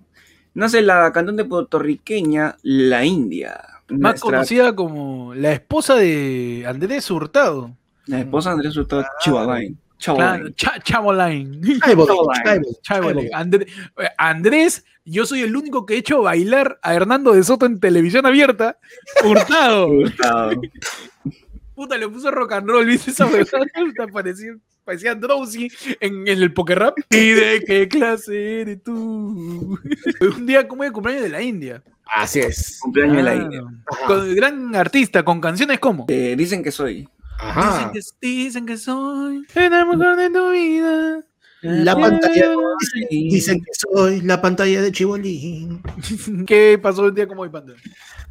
C: nace la cantante puertorriqueña La India.
A: Más
C: Nuestra-
A: conocida como la esposa de Andrés Hurtado.
C: La esposa de Andrés Hurtado Chihuahua.
A: Claro, Cha- Chamoline.
B: Chaibol,
C: Chaibol.
B: Chaibol,
A: Chaibol.
B: Chaibol.
A: André- Andrés, yo soy el único que he hecho bailar a Hernando de Soto en televisión abierta. Hurtado.
C: Hurtado.
A: Puta, le puso rock and roll, ¿viste esa? Puta, Parecía, parecía Drowsy en, en el poker rap. ¿Y de qué clase eres tú? Un día como el cumpleaños de la India.
B: Así es.
C: Cumpleaños de la India.
A: Con gran artista, con canciones como.
C: Eh, dicen que soy.
A: Dicen
B: Ajá.
A: que, dicen que soy el amor de tu vida.
B: La pantalla.
C: Sí.
B: Dicen que soy la pantalla de Chibolín.
A: ¿Qué pasó un día como hoy, Panda?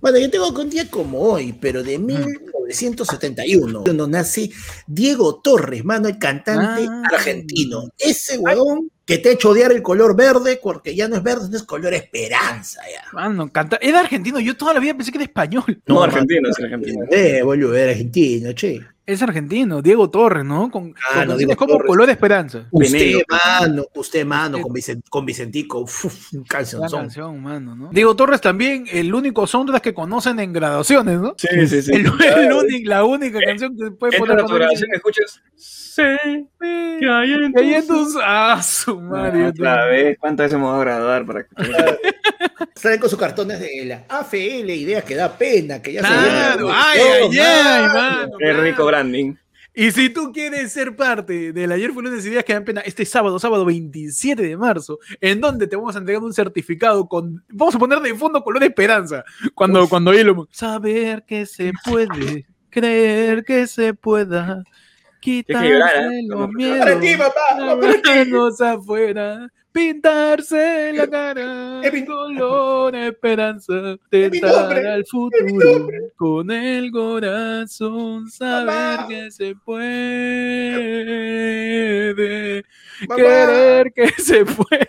B: Bueno, yo tengo que un día como hoy, pero de 1971, cuando nace Diego Torres, mano, el cantante
A: Ah.
B: argentino. Ese huevón que te ha hecho odiar el color verde, porque ya no es verde, no es color esperanza ya.
A: Mano, canta. Era argentino, yo toda la vida pensé que era español.
C: No,
B: No,
C: argentino, es argentino.
B: Eh, boludo, era argentino, che.
A: Es argentino, Diego Torres, ¿no? Con, con
B: Ah, no,
A: canciones
B: Diego
A: como
B: Torres.
A: Color Esperanza.
B: Usted, mano, usted, mano, con, Vicen- con Vicentico, uf, un
A: canción, mano, ¿no? Diego Torres también, el único soundtrack que conocen en graduaciones, ¿no?
C: Sí, sí, sí.
A: El, el único- la única canción que puede poner
C: a tu grabación, escuchas. Sé que hay en
A: Que hay en
C: tus
A: tus. Ah, su madre. yo
C: Otra vez, ¿cuántas veces me voy a graduar para que
B: Salen con sus cartones de la AFL, ideas que da pena, que ya se
A: Claro,
B: viene.
A: ay, ay, ay,
B: mano.
A: mano,
C: Qué rico branding.
A: Y si tú quieres ser parte del Ayer fue lunes ideas que dan pena este sábado, sábado 27 de marzo, en donde te vamos a entregar un certificado con, vamos a poner de fondo color esperanza, cuando, cuando ahí lo... Saber que se puede, creer que se pueda, quitarse los miedos,
B: Para ti, papá,
A: afuera, pintarse la cara,
B: Es mi-
A: color esperanza, tentar al futuro, con el corazón, saber que se puede, querer que se puede.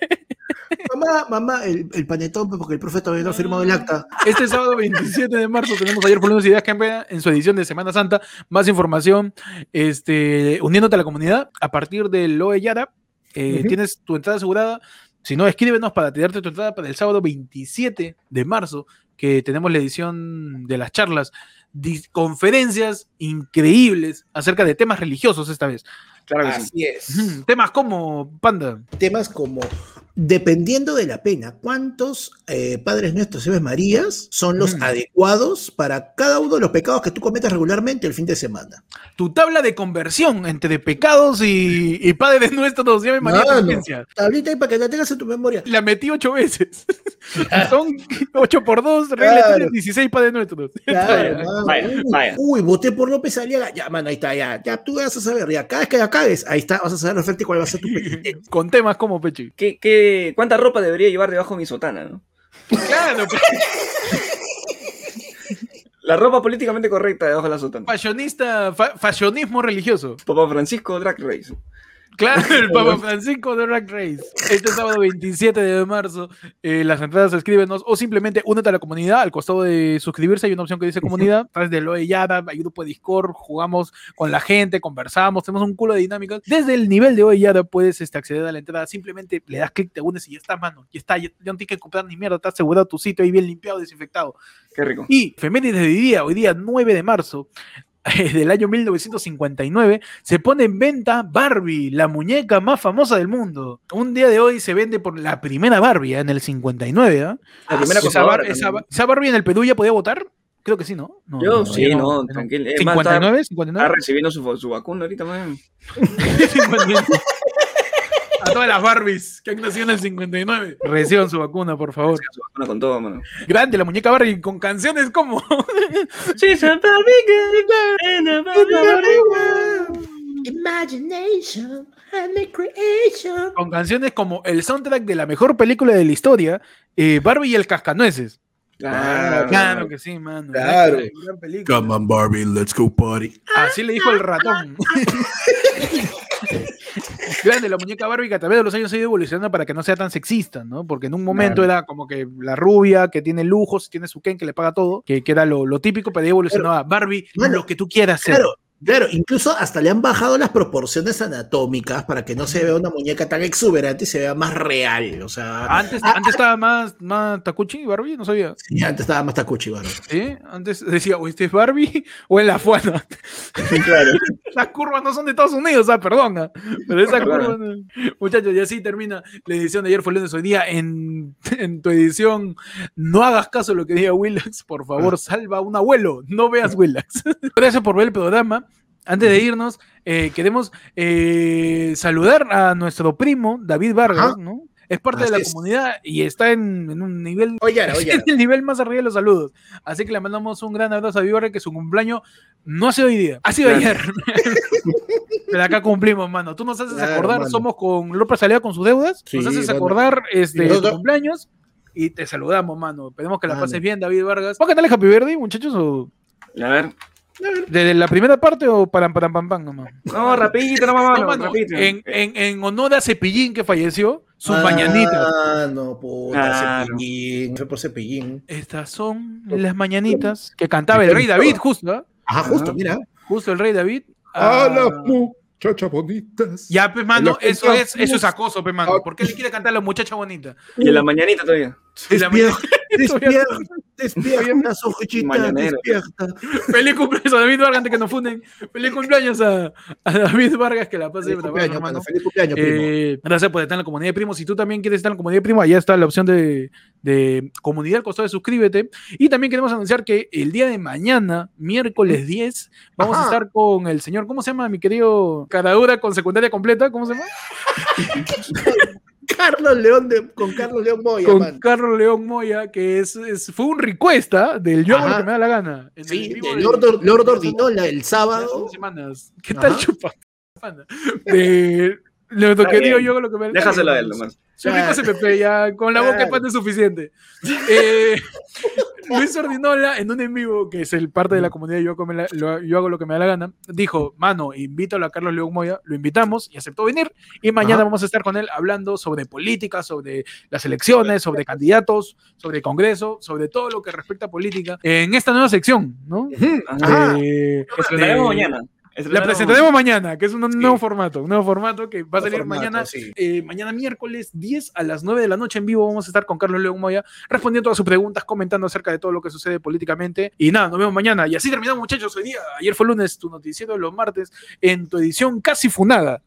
B: Mamá, mamá, el, el panetón, pues, porque el profe todavía no ha firmado el acta.
A: Este sábado 27 de marzo tenemos ayer por lunes ideas que en su edición de Semana Santa. Más información, este, uniéndote a la comunidad a partir del OE Yara. eh. Tienes tu entrada asegurada. Si no, escríbenos para tirarte tu entrada para el sábado 27 de marzo, que tenemos la edición de las charlas, conferencias increíbles acerca de temas religiosos esta vez.
C: Claro que sí.
B: Así es.
A: Temas como, Panda,
B: Temas como, dependiendo de la pena, ¿cuántos eh, Padres Nuestros y Marías son los
A: Mm.
B: adecuados para cada uno de los pecados que tú cometes regularmente el fin de semana?
A: tu tabla de conversión entre pecados y, y padres nuestros, llame María. Clemencia.
B: Tablita ahí para que la tengas en tu memoria.
A: La metí ocho veces. Son ocho por dos, regla
B: Claro.
A: tres, 16 padres nuestros.
B: Claro,
C: Vaya,
B: mano.
C: vaya,
B: Uy,
C: vaya.
B: Uy, voté por López Aliaga. Ya, mano, ahí está, ya. Ya tú vas a saber. Ya, cada vez que la cagues, ahí está, vas a saber perfecto cuál va a ser tu.
A: Con temas como Pechi.
C: ¿Qué, qué, ¿Cuánta ropa debería llevar debajo de mi sotana? no?
A: Claro,
C: La ropa políticamente correcta debajo de la sotana.
A: Fashionista, fa- fashionismo religioso.
C: Papa Francisco Drag Race.
A: Claro, el Papa Francisco de Rack Race. Este sábado 27 de marzo, eh, las entradas escríbenos o simplemente únete a la comunidad. Al costado de suscribirse hay una opción que dice comunidad. A través de Loe Yada, hay grupo de Discord, jugamos con la gente, conversamos, tenemos un culo de dinámicas. Desde el nivel de Oe Yada puedes este, acceder a la entrada. Simplemente le das clic, te unes y ya está, mano. Ya está, ya, ya no tienes que comprar ni mierda, está asegurado tu sitio ahí bien limpiado, desinfectado.
C: Qué rico.
A: Y Femenides de hoy día, hoy día 9 de marzo del año 1959, se pone en venta Barbie, la muñeca más famosa del mundo. Un día de hoy se vende por la primera Barbie, ¿eh? en el 59. ¿ah?
C: La primera
A: esa, Bar- esa, esa Barbie en el Perú ya podía votar? Creo que sí, ¿no? No,
C: Yo
A: no,
C: sí, no, tranquilo. Es más, está,
A: 59,
C: está
A: 59.
C: recibiendo su, su vacuna ahorita, man.
A: 59. A todas las Barbies que han nacido en el 59. Reciban su vacuna, por favor.
C: Su vacuna con todo, mano.
A: Grande la muñeca Barbie con canciones como
C: She's a Barbie girl and a Barbie
B: Imagination and the creation.
A: con canciones como el soundtrack de la mejor película de la historia, eh, Barbie y el Cascanueces.
C: Claro.
A: Claro que sí, mano.
B: Claro.
A: Gran- gran película.
D: Come on, Barbie, let's go party.
A: Así le dijo el ratón. Grande, la muñeca Barbie que a través de los años ha ido evolucionando para que no sea tan sexista, ¿no? Porque en un momento era como que la rubia que tiene lujos, tiene su Ken que le paga todo, que, que era lo, lo típico, pero evolucionaba Barbie, lo que tú quieras ser.
B: Claro, claro, incluso hasta le han bajado las proporciones anatómicas para que no se vea una muñeca tan exuberante y se vea más real. O sea,
A: Antes,
B: Ah,
A: antes estaba más, más Takuchi Barbie, no sabía.
B: sí, antes estaba más tacuchi, bueno.
A: ¿Sí? Antes decía, o este es Barbie o en la Fuana.
C: Claro.
A: Las curvas no son de Estados Unidos, ah, perdona. Pero esa curva. no. Muchachos, y así termina la edición de ayer fue lunes hoy día. En, en tu edición, no hagas caso a lo que diga Willax, por favor, salva a un abuelo. No veas Willax. Gracias por ver el programa. Antes de irnos, eh, queremos eh, saludar a nuestro primo, David Vargas. ¿no? Es parte de la
B: es.
A: comunidad y está en, en un nivel
B: Oye, oye.
A: en el nivel más arriba de los saludos. Así que le mandamos un gran abrazo a Víbora que su cumpleaños no ha sido hoy día, ha sido ayer. Pero acá cumplimos, mano. Tú nos haces
B: Claro,
A: acordar,
B: mano.
A: somos con López Salida con sus deudas,
B: Sí,
A: nos haces acordar este, tu cumpleaños y te saludamos, mano. Esperemos que la
B: Mano.
A: pases bien, David Vargas. ¿Vos cantarle Happy Birthday, muchachos? O
C: A ver.
A: ¿Desde la primera parte o para pam pam pam nomás?
C: No, rapidito, no, mamá.
A: No, mano,
C: rapidito.
A: en, en, en honor a Cepillín que falleció, sus mañanitas.
B: Ah, no, puta,
C: Claro.
B: cepillín. Fue por cepillín.
A: Estas son las mañanitas que cantaba el rey David, justo, ¿ah?
B: Ajá, justo,
C: Ajá.
B: mira.
A: Justo el rey David.
D: A
A: Ah,
D: las muchachas bonitas.
A: Ya, pe mano, eso es, eso es acoso, pe mano. ¿Por qué le quiere cantar a la muchacha bonita?
C: Y en la mañanita todavía.
A: Y la mañana-
B: despierta, despierta,
C: Mañanero.
B: despierta.
A: Feliz cumpleaños a David Vargas, antes que nos funden. Feliz cumpleaños a, a David Vargas, que la pase
B: Feliz cumpleaños, mano, feliz cumpleaños, primo.
A: Eh, gracias por estar en la comunidad de primos. Si tú también quieres estar en la comunidad de primos, allá está la opción de, de comunidad al costado de suscríbete. Y también queremos anunciar que el día de mañana, miércoles 10, vamos a estar con el señor, ¿cómo se llama? Mi querido Caradura con secundaria completa, ¿cómo se llama?
B: Carlos León de, con Carlos León Moya,
A: con
B: man.
A: Carlos León Moya, que es, es- fue un request ¿ah? del yo lo que me da la gana. En el
B: Sí,
A: vivo
B: de
A: de-
B: Lord, Or- Lord Ordinola el
A: de
B: sábado.
A: semanas. ¿Qué
B: Ajá.
A: tal chupa? De
C: Está
A: querido
C: bien.
A: yo lo que me da la
C: Déjaselo a él nomás.
A: Su rico CPP, ya con la boca de
B: Claro.
A: pan es suficiente. Eh, Luis Ordinola, en un en vivo, que es el parte de la comunidad yo, Hago la- lo- yo hago lo que me da la gana, dijo, mano, invítalo a Carlos León Moya, lo invitamos y aceptó venir. Y mañana
B: Ajá.
A: vamos a estar con él hablando sobre política, sobre las elecciones, sobre candidatos, sobre Congreso, sobre todo lo que respecta a política, en esta nueva sección, ¿no?
C: Ajá.
B: ajá.
A: Eh,
C: Estrenaremos
A: de-
C: mañana.
A: La presentaremos mañana, que es un nuevo formato, un nuevo formato que va a salir
B: formato,
A: mañana,
B: sí.
A: eh, mañana miércoles 10 a las 9 de la noche en vivo. Vamos a estar con Carlos León Moya respondiendo todas sus preguntas, comentando acerca de todo lo que sucede políticamente. Y nada, nos vemos mañana. Y así terminamos, muchachos. Hoy día, ayer fue lunes, tu noticiero de los martes, en tu edición casi funada.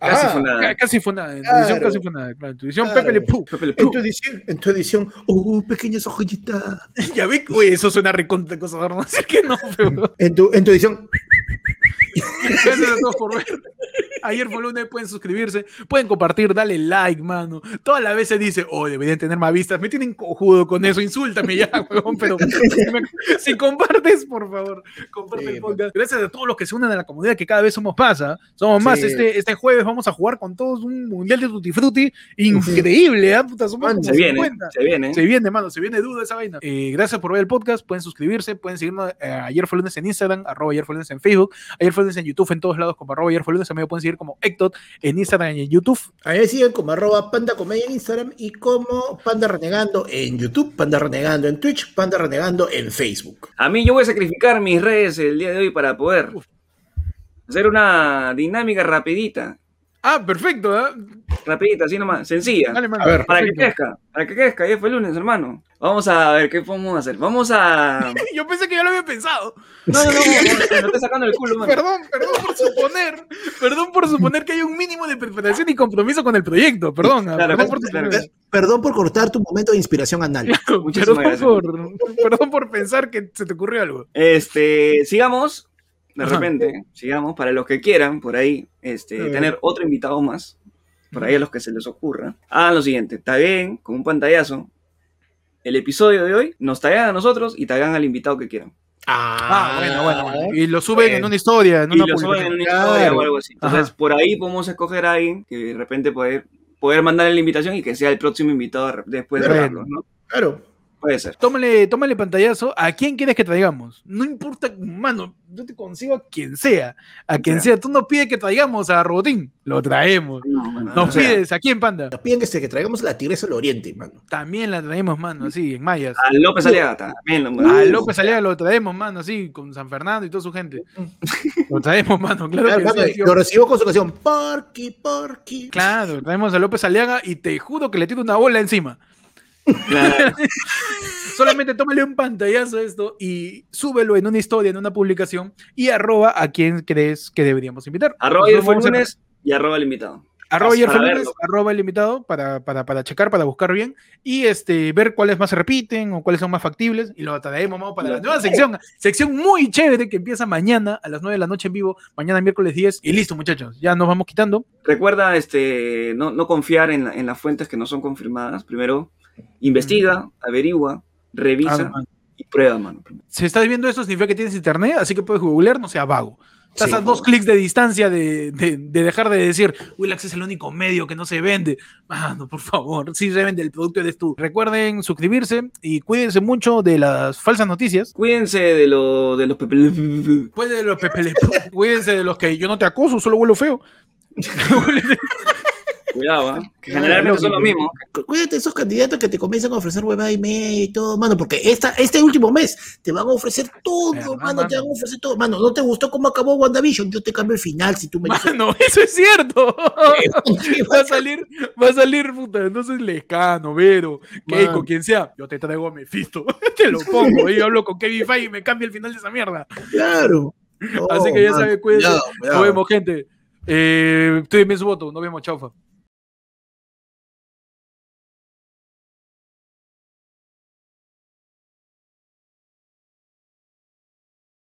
C: Casi
B: Ah,
C: fue nada.
A: Ca- Casi funada, en tu
B: Claro.
A: edición casi funada. Claro, en tu edición
B: Claro.
A: Pepe Le Pew.
C: Pepe Le
B: En tu edición, en tu edición, oh, pequeñas hojitas.
A: Ya vi, uy, eso suena recontra cosa no sé que no, pero
B: En tu, en tu edición,
A: gracias a todos por ver. Ayer fue lunes, pueden suscribirse, pueden compartir, dale like, mano. Todas las veces dice, oh, deberían tener más vistas. Me tienen cojudo con eso, insúltame ya, huevón, pero si, me- si compartes, por favor, comparte
B: Sí,
A: el podcast. Gracias a todos los que se unen a la comunidad, que cada vez somos más, ¿ah? Somos más. Este, este jueves vamos a jugar con todos un mundial de Tutti Frutti increíble, ¿ah? Puta, somos
B: Mano,
C: Se viene,
A: 50.
C: se viene.
A: Se viene, mano, se viene duda esa vaina. Eh, gracias por ver el podcast. Pueden suscribirse, pueden seguirnos. eh, ayer fue lunes en Instagram, arroba ayer fue lunes en Facebook, ayer fue lunes en YouTube, en todos lados como arroba ayer fue lunes. También me pueden seguir como Ectot en Instagram y en YouTube.
B: A mí me siguen como arroba panda comedia en Instagram y como panda renegando en YouTube, panda renegando en Twitch, panda renegando en Facebook.
C: A mí yo voy a sacrificar mis redes el día de hoy para poder hacer una dinámica rapidita.
A: Ah, perfecto, ¿ah?
C: Rapidita, así nomás, sencilla.
A: Dale, mano,
B: A ver,
C: Para que crezca, para que crezca, ya fue lunes, hermano. Vamos a ver qué podemos hacer. Vamos a.
A: Yo pensé que ya lo había pensado.
C: No, no, no, me lo estoy sacando del culo, mano.
A: Perdón, perdón por suponer, perdón por suponer que hay un mínimo de preparación y compromiso con el proyecto. Perdón, ah,
C: Claro,
A: perdón por
C: claro.
B: Perdón por cortar tu momento de inspiración anal.
C: Muchísimas
A: Perdón
C: gracias.
A: por, perdón por pensar que se te ocurrió algo.
C: Este, sigamos, de
A: Ajá.
C: repente, sigamos, para los que quieran, por ahí, este, tener otro invitado más, por ahí a los que se les ocurra, hagan lo siguiente, taguen con un pantallazo el episodio de hoy, nos taguean a nosotros y taguean al invitado que quieran.
A: Ah, bueno, bueno, bueno. Y lo suben
B: Bueno.
A: en una historia, en
C: Y
A: una
C: lo suben en una
B: Claro.
C: historia o algo así. Entonces,
A: Ajá.
C: por ahí podemos escoger a alguien que de repente poder, poder mandarle la invitación y que sea el próximo invitado después de verlo, ¿no?
B: Claro.
C: Puede ser.
A: Tómale, tómale pantallazo. ¿A quién quieres que traigamos? No importa, mano, yo te consigo a quien sea. A quien sea. Tú no pides que traigamos a Robotín. Lo traemos.
C: No,
A: Nos
C: o sea,
A: pides a quién, panda.
B: Nos piden que, se- que traigamos la tigresa del oriente, mano.
A: También la traemos, mano, así, en mayas.
C: a López Aliaga también lo
A: A. López Aliaga lo traemos, mano, así, con San Fernando y toda su gente. Lo traemos, mano, claro
B: Claro,
A: que
B: mano,
A: sí, tío.
B: lo recibo con su canción Porky, Porky.
A: Claro, traemos a López Aliaga y te juro que le tiro una bola encima.
C: Claro.
A: Solamente tómale un pantallazo a esto y súbelo en una historia, en una publicación y arroba a quien crees que deberíamos invitar.
C: Arroba
A: a-
C: lunes y arroba el invitado.
A: Arroba ayer
C: verlo.
A: arroba el invitado para, para, para checar, para buscar bien y este, ver cuáles más se repiten o cuáles son más factibles y lo traemos vamos, para la nueva sección, sección muy chévere que empieza mañana a las 9 de la noche en vivo, mañana miércoles 10 y listo muchachos, ya nos vamos quitando.
C: Recuerda este, no, no confiar en, en las fuentes que no son confirmadas. Primero, investiga, averigua, revisa
A: Ah,
C: y prueba, mano.
A: Si estás viendo esto significa que tienes internet, así que puedes googlear, no sea vago. Estás
B: Sí,
A: a dos clics de distancia de, de- de dejar de decir, Willax es el único medio que no se vende. Mano, por favor, sí se vende, el producto eres tú. Recuerden suscribirse y cuídense mucho de las falsas noticias.
C: Cuídense de, lo, de los pepe...
A: Cuídense de los pepele- cuídense de los que yo no te acoso, solo huelo feo.
C: Cuidado, que generalmente son los mismos.
B: Cu- Cuídate de esos candidatos que te comienzan a ofrecer huevada y media y todo, mano, porque esta, este último mes te van a ofrecer todo, mano, te van a ofrecer todo. Mano, ¿no te gustó cómo acabó WandaVision? Yo te cambio el final si tú me dices.
A: Mano, eso es cierto. Va a salir, va a salir, puta, entonces Lescano, Vero, Keiko, quien sea. Yo te traigo a Mephisto, te lo pongo. Y hablo con Kevin Feige y me cambia el final de esa mierda.
B: Claro.
A: Así que ya
B: mano,
A: sabe, cuídense.
B: cuidado, cuidado.
A: Nos vemos, gente. Eh, estoy bien su voto. Nos vemos, chaufa.